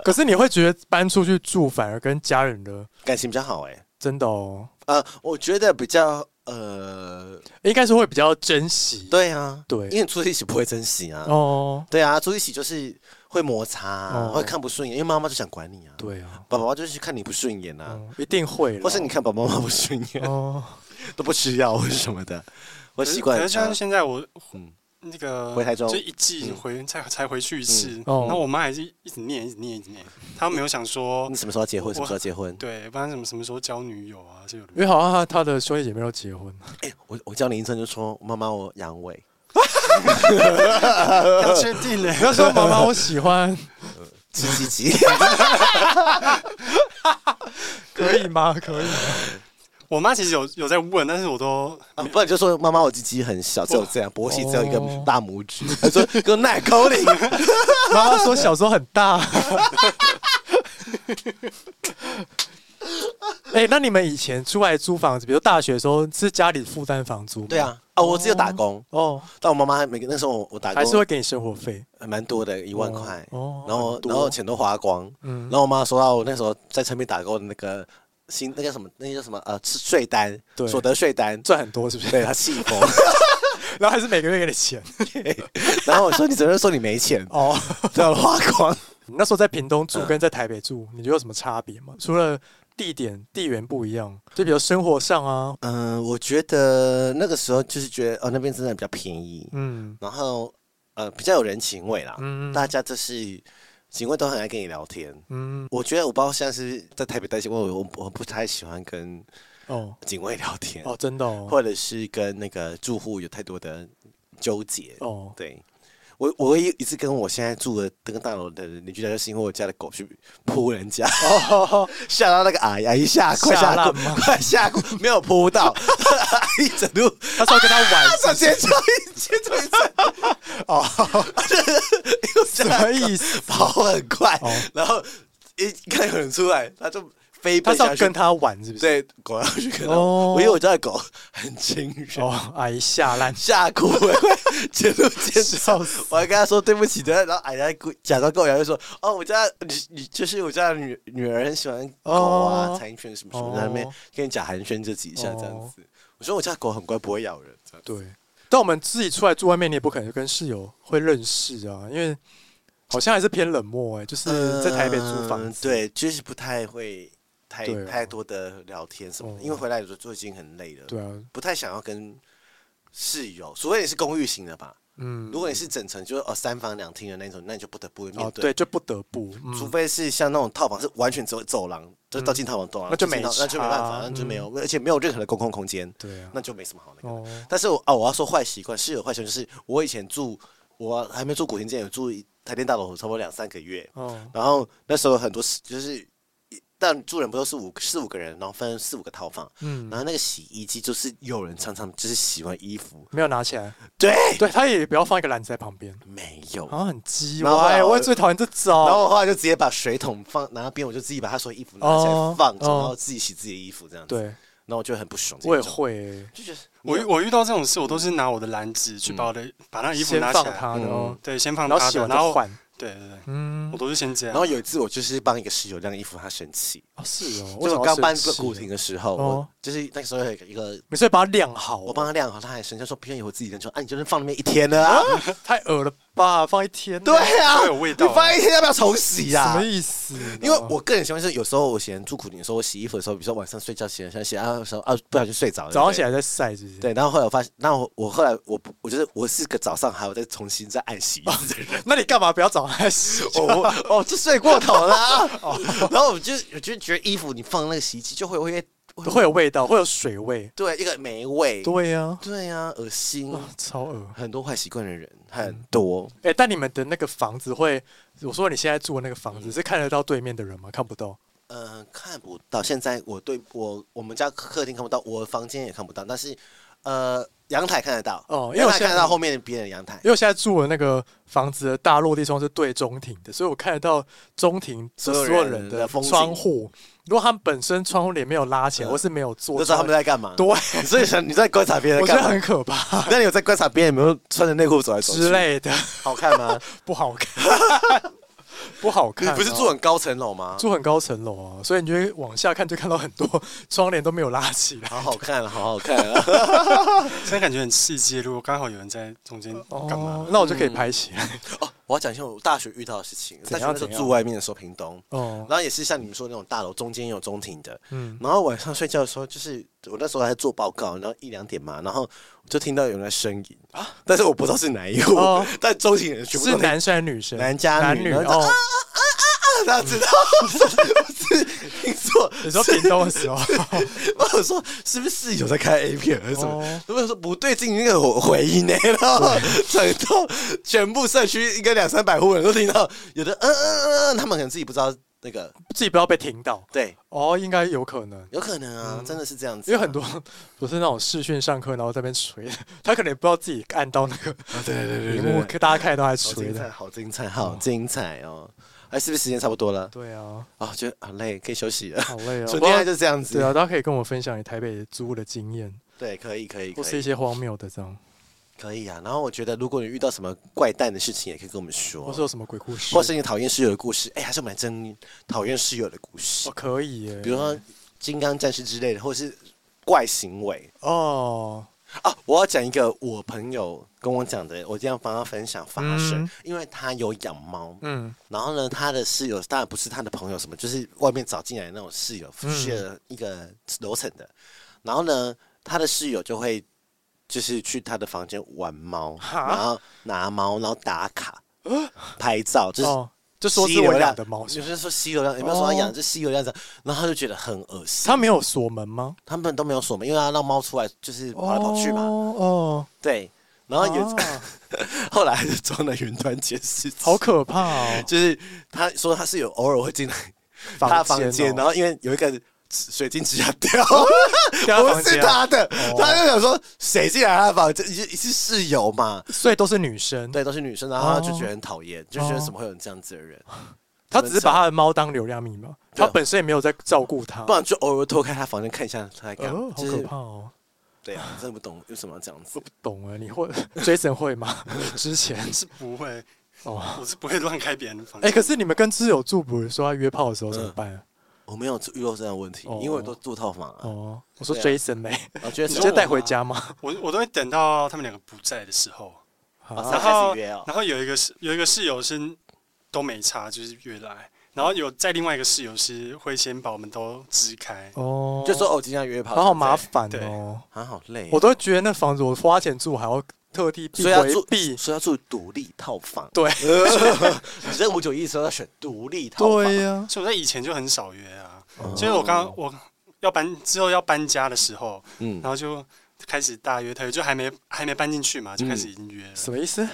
可是你会觉得搬出去住反而跟家人的感情比较好？哎，真的哦。呃，我觉得比较呃，应该是会比较珍惜。对啊，对，因为住在一起不会珍惜啊。哦，对啊，住一起就是。会摩擦，会看不顺眼，因为妈妈就想管你啊。对啊，爸爸就是看你不顺眼啊，一定会。或是你看爸爸妈妈不顺眼，哦，都不吃药或者什么的。我习惯。可是像现在我，嗯，那个回台中，就一季回才才回去一次，然后我妈还是一直念，一直念，一直念。她没有想说 你什么时候结婚，什么时候结婚？对，不然什么什么时候交女友啊？这个。因为好像她的兄弟姐妹都结婚。哎，我我叫林医生就说妈妈我阳痿。要确定嘞？要说妈妈，我喜欢，叽叽叽，可以吗？可以。我妈其实有有在问，但是我都不然就说妈妈，我鸡鸡很小，只有这样，勃起只有一个大拇指。她说跟奶口里。妈妈说小时候很大。哎，那你们以前出来租房子，比如大学的时候，是家里负担房租？对啊。哦，我只有打工哦，但我妈妈每个那时候我我打工还是会给你生活费，还蛮多的，一万块哦，然后然后钱都花光，嗯，然后我妈说到我那时候在成品打工的那个新，那叫什么？那叫什么？呃，税单，所得税单赚很多，是不是？对，他气疯，然后还是每个月给你钱，然后我说你怎么说你没钱哦？都要花光。你那时候在屏东住跟在台北住，你觉得有什么差别吗？除了地点地缘不一样，就比如生活上啊，嗯，我觉得那个时候就是觉得哦，那边真的比较便宜，嗯，然后呃比较有人情味啦，嗯，大家就是警卫都很爱跟你聊天，嗯，我觉得我不知道现在是在台北待过，我我我不太喜欢跟哦。警卫聊天。哦，真的，哦，或者是跟那个住户有太多的纠结。哦，对。我我唯一一次跟我现在住的这个大楼的邻居家，就是因为我家的狗去扑人家，吓到那个阿姨，阿姨吓快吓烂吗？快吓哭，没有扑到，阿姨整路，他说跟他玩，直接追，直接追，哦，什么意思？跑很快，然后一看有人出来，他就。他是要跟他玩，是不是？对，狗要去跟他。我以为我家的狗很亲人。哦，阿姨吓烂，吓哭了，见都见笑死。我还跟他说对不起的，然后阿姨还假装跟我聊，就说：“哦，我家你你就是我家的女女儿，很喜欢狗啊，陈奕迅什么什么，在那边跟你假寒暄这几下这样子。”我说：“我家狗很乖，不会咬人。”对。但我们自己出来住外面，你也不可能跟室友会认识啊，因为好像还是偏冷漠哎，就是在台北租房子，对，就是不太会。太太多的聊天什么的，因为回来的时候就已经很累了，对啊，不太想要跟室友，除非你是公寓型的吧，嗯，如果你是整层就是哦三房两厅的那种，那你就不得不面对，对，就不得不，除非是像那种套房是完全只有走廊，就到进套房走廊，那就没，那就没办法，那就没有，而且没有任何的公共空间，对啊，那就没什么好那个。但是我啊，我要说坏习惯，室友坏习惯就是我以前住，我还没住古亭之前有住台电大楼差不多两三个月，哦，然后那时候很多就是。但住人不都是五四五个人，然后分四五个套房，嗯，然后那个洗衣机就是有人常常就是洗完衣服。没有拿起来，对，对，他也不要放一个篮子在旁边，没有，然后很鸡歪，我也最讨厌这种，然后我后来就直接把水桶放拿到边，我就自己把他所有衣服拿起来放着，然后自己洗自己的衣服这样子，对，然后我就很不爽，我也会，就觉得我我遇到这种事，我都是拿我的篮子去把我的把那衣服拿起来，嗯，对，先放他的，然后换。对对对，嗯，我都是先这样。然后有一次，我就是帮一个室友晾衣服，他生气。哦，是哦。就是我刚搬这个古亭的时候，我就是那个时候有一个，每次把它晾好，我帮他晾好，他还生气说不愿意我自己扔，说啊，你就是放那边一天了啊，太恶了吧，放一天。对啊，有味道。你放一天要不要重洗呀？什么意思？因为我个人习惯是有时候我嫌住古亭的时候，我洗衣服的时候，比如说晚上睡觉洗想洗啊的时候啊，不小心睡着了，早上起来再晒，是不是？对。然后后来我发现，那我我后来我我觉得我是个早上还要再重新再按洗衣服的人。那你干嘛不要早上洗？哦，就睡过头了。然后我就我就觉得衣服你放那个洗衣机就会会会有味道，会有水味，对，一个霉味。对呀，对呀，恶心，超恶。很多坏习惯的人很多。哎，但你们的那个房子会，我说你现在住的那个房子是看得到对面的人吗？看不到。嗯，看不到。现在我对我我们家客厅看不到，我房间也看不到，但是呃。阳台看得到哦，因为我看得到后面别人的阳台。因为我现在住的那个房子的大落地窗是对中庭的，所以我看得到中庭所有人的窗户。如果他们本身窗户帘没有拉起来，或是没有做，就知道他们在干嘛。对，所以想你在观察别人，我觉得很可怕。那你有在观察别人有没有穿着内裤走来走去之类的？好看吗？不好看。不好看，不是住很高层楼吗？住很高层楼啊，所以你就会往下看，就看到很多窗帘都没有拉起来。好好看，好好看啊！现在感觉很刺激。如果刚好有人在中间干嘛，那我就可以拍起来。哦，我要讲一下我大学遇到的事情。大学那时候住外面的时候，屏东，哦，然后也是像你们说那种大楼中间有中庭的，嗯，然后晚上睡觉的时候，就是我那时候还在做报告，然后一两点嘛，然后就听到有人在呻吟啊，但是我不知道是哪一户，但中庭人全部是男生还是女生？男加女哦。他知道，是听说。你说屏东的时候，我说是不是室友在开 A 片还是什么？如果说不对劲，那个回音呢？然后整栋全部社区应该两三百户人都听到，有的嗯嗯嗯，他们可能自己不知道那个，自己不要被听到。对，哦，应该有可能，有可能啊，真的是这样子。因为很多不是那种视讯上课，然后在那边吹，他可能也不知道自己按到那个，对对对对，大家看到还吹的，好精彩，好精彩哦。哎，是不是时间差不多了？对啊，啊，觉得好累，可以休息了。好累啊，纯恋爱就这样子。对啊，大家可以跟我分享你台北租屋的经验。对，可以，可以，或是一些荒谬的这样。可以啊，然后我觉得，如果你遇到什么怪诞的事情，也可以跟我们说。或是有什么鬼故事，或是你讨厌室友的故事。哎，还是我们来争讨厌室友的故事。哦，可以耶。比如说金刚战士之类的，或是怪行为。哦。啊！我要讲一个我朋友跟我讲的，我这样帮他分享发生，嗯、因为他有养猫，嗯，然后呢，他的室友当然不是他的朋友，什么就是外面找进来的那种室友，是、嗯、一个楼层的，然后呢，他的室友就会就是去他的房间玩猫，哈？然后拿猫，然后打卡，呃、拍照，就是。哦就说是我养的猫，有些说吸流量，有没有说他养只吸流量这样？然后他就觉得很恶心。他没有锁门吗？他们都没有锁门，因为他让猫出来就是跑来跑去嘛。哦，对。然后有 后来就装了云端监视器，好可怕哦！就是他说他是有偶尔会进来他房间，然后因为有一个。水晶指甲掉，不是他的，他就想说谁进来他的房间，一是室友嘛，所以都是女生，对，都是女生，然后他就觉得很讨厌，就觉得怎么会有这样子的人？他只是把他的猫当流量密码，他本身也没有在照顾他，不然就偶尔偷开他房间看一下他在干嘛，好可怕哦！对啊，真的不懂为什么要这样子，不懂啊？你会 Jason 会吗？之前？是不会。哦，我是不会乱开别人的房间。哎，可是你们跟室友住，比如说他约炮的时候怎么办？我没有遇到这样的问题，因为我都住套房啊。哦，我说 Jason 没，直接带回家吗？我我都会等到他们两个不在的时候，然后然后有一个室有一个室友是都没差，就是约来，然后有在另外一个室友是会先把我们都支开。哦，就说哦，今天约炮，好好麻烦哦，还好累。我都觉得那房子我花钱住还要特地避回避，说要住独立套房。对，你这五九一说要选独立套房。对呀，所以我在以前就很少约啊。所以我刚刚我要搬之后要搬家的时候，嗯，然后就开始大约特约，就还没还没搬进去嘛，就开始已经约了。什么意思？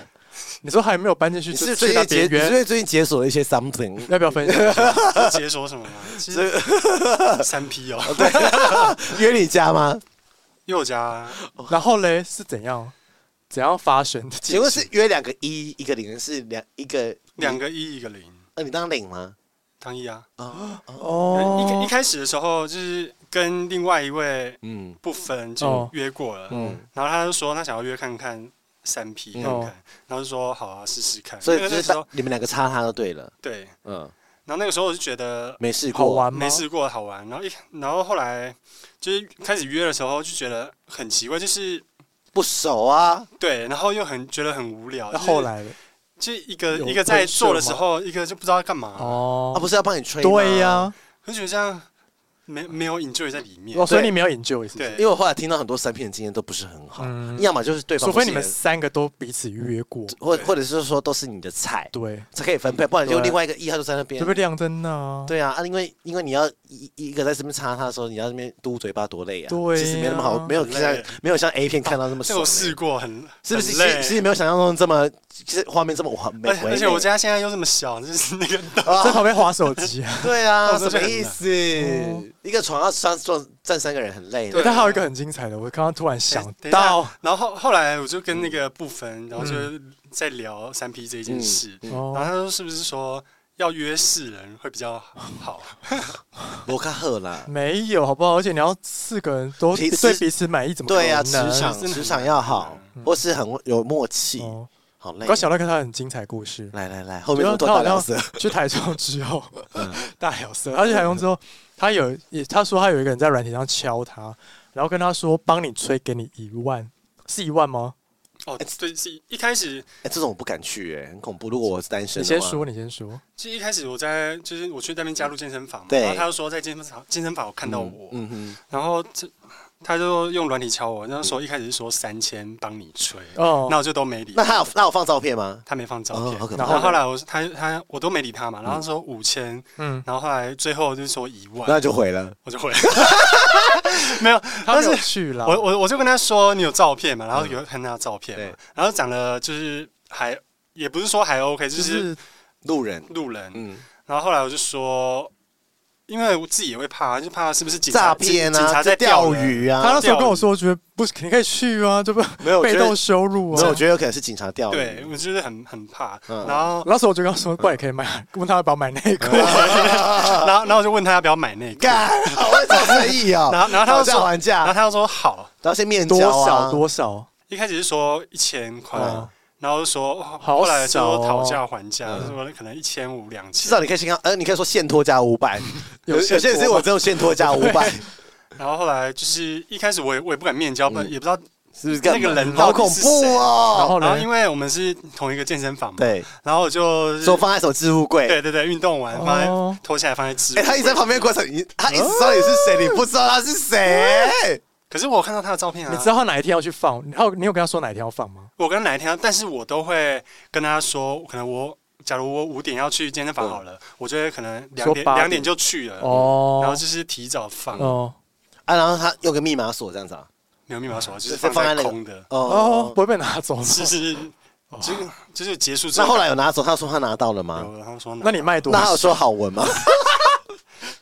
你说还没有搬进去，是最近解，你是最近解锁了一些 something，要不要分享？解锁什么吗？其实三 P 哦，对，约你家吗？约我家。然后嘞是怎样？怎样发生的？请问是约两个一，一个零，是两一个两个一，一个零？呃你当零吗？当一啊。哦。一一开始的时候就是。跟另外一位嗯。不分就约过了，嗯，然后他就说他想要约看看三 P 看看，然后就说好啊试试看，所以那时候你们两个插他就对了，对，嗯，然后那个时候我就觉得没试过。好玩没试过好玩，然后一然后后来就是开始约的时候就觉得很奇怪，就是不熟啊，对，然后又很觉得很无聊，那后来就一个一个在做的时候，一个就不知道干嘛。哦，他不是要帮你吹对呀，就觉得这样。没没有 enjoy 在里面，哦，所以你没有 enjoy，对，因为我后来听到很多三片的经验都不是很好，要么就是对方，除非你们三个都彼此约过，或或者是说都是你的菜，对，才可以分配，不然就另外一个一号就在那边，这不亮灯呢？对啊，啊，因为因为你要一一个在这边插他的时候，你要那边嘟嘴巴多累啊，对，其实没那么好，没有像没有像 A 片看到那么爽，我试过，很是不是？其实其实没有想象中这么，其实画面这么 完美，而且我家现在又这么小，就是那个在旁边划手机，对啊，什么意思？一个床要三。坐站三个人很累，对，但还有一个很精彩的，我刚刚突然想到，然后后后来我就跟那个部分，然后就在聊三 P 这件事，然后他说是不是说要约四人会比较好？罗卡赫啦，没有好不好？而且你要四个人都对彼此满意，怎么对呀？磁场磁场要好，或是很有默契，好累。刚想到跟他很精彩故事，来来来，后面都大聊色，去台中之后，大聊色，他去台中之后。他有也，他说他有一个人在软体上敲他，然后跟他说帮你吹，给你一万，是一万吗？哦，对，是一开始，哎，这种我不敢去，哎，很恐怖。如果我是单身，你先说，你先说。其实一开始我在就是我去那边加入健身房嘛，然后他就说在健身房健身房我看到我，嗯哼，然后这。他就用软体敲我，那时候一开始是说三千帮你吹，哦，那我就都没理。那他有那我放照片吗？他没放照片。然后后来我他他我都没理他嘛，然后他说五千，嗯，然后后来最后就说一万，那就毁了，我就毁了。没有，他是去了。我我我就跟他说你有照片嘛，然后有看他的照片嘛，然后讲的就是还也不是说还 OK，就是路人路人，嗯，然后后来我就说。因为我自己也会怕，就怕是不是警察诈骗啊？警察在钓鱼啊？他那时候跟我说，我觉得不是，你可以去啊，这不没有被动收入啊。没有，我觉得有可能是警察钓鱼。对，我就是很很怕。然后那时候我就跟他说，不然也可以买，问他要不要买内裤。然后然后我就问他要不要买内裤。好会做生意啊！然后然后他就说还价，然后他就说好，然后先面交多少多少？一开始是说一千块。然后就说，后来就讨价还价，说可能一千五两千。至少你可以先看，呃，你可以说现拖加五百，有有些是我只有现拖加五百。然后后来就是一开始我也我也不敢面交，也不知道是不是那个人好恐怖哦。然后然后因为我们是同一个健身房嘛，对，然后我就说放在什么置物柜，对对对，运动完放在脱下来放在置物柜。哎，他一直在旁边过程你，他一直说你是谁，你不知道他是谁。可是我看到他的照片啊，你知道他哪一天要去放？然后你有跟他说哪一天要放吗？我跟他哪一天，但是我都会跟他说，可能我假如我五点要去健身房好了，我觉得可能两点两点就去了哦，然后就是提早放哦啊，然后他用个密码锁这样子啊，没有密码锁，就是放在空的哦，不会被拿走吗？是是，就就是结束之后，那后来有拿走？他说他拿到了吗？有，他说那你卖多？那他有说好闻吗？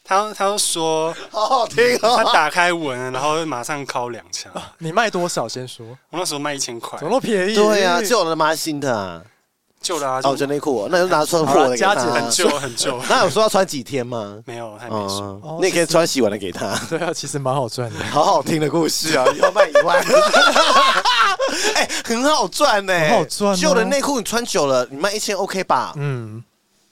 他他就说 好好听哦，他打开闻，然后马上敲两枪。你卖多少？先说。我那时候卖一千块，怎么那么便宜？对呀，旧的吗？新的啊，旧的啊。哦，就内裤，那就拿穿破的，给他很旧很旧。那有说要穿几天吗？没有，他没说。那可以穿洗完的给他。对啊，其实蛮好赚的，好好听的故事啊，要卖一万。哎，很好赚呢，很好赚。旧的内裤你穿久了，你卖一千 OK 吧？嗯。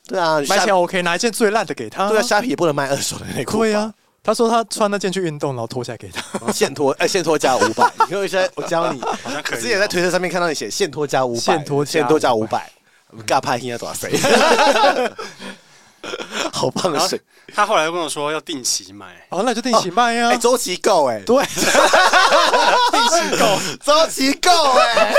对啊，卖钱 OK，拿一件最烂的给他。对啊，虾皮也不能卖二手的内裤。对啊，他说他穿那件去运动，然后脱下来给他，现脱，哎，现脱加五百。因为现在我教你，好像可以。之前在推特上面看到你写现脱加五百，现脱现脱加五百，尬拍应该多少岁？好棒的水！他后来又跟我说要定期买，哦，那就定期卖呀。哎，周期够哎，对，定期够，周期够哎。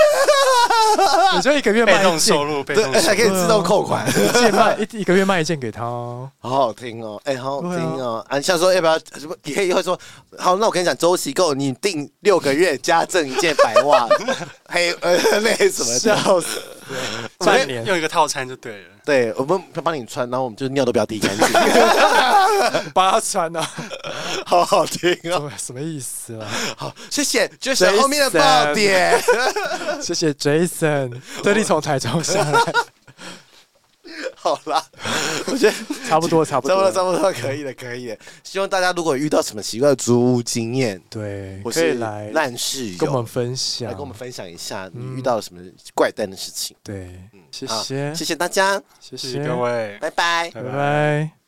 你就一个月卖一件收入，被动还可以自动扣款，一件卖一一个月卖一件给他哦，好好听哦，哎，好好听哦。啊，像说要不要什么？你可以会说，好，那我跟你讲，周期够，你定六个月加赠一件白袜，还有呃那什么？笑死。半年用一个套餐就对了。对，我们帮你穿，然后我们就尿都不要滴干净，帮他穿啊，好好听啊，什么意思啊？好，谢谢，就是后面的爆点，谢谢 Jason，特地从台中下来。好啦，我觉得差不多，差不多，差不多，差不多，可以的，可以的。希望大家如果遇到什么奇怪的租屋经验，对，我可以来烂室友跟我们分享，来跟我们分享一下你遇到了什么怪诞的事情。对，谢谢，谢谢大家，谢谢各位，拜拜，拜拜。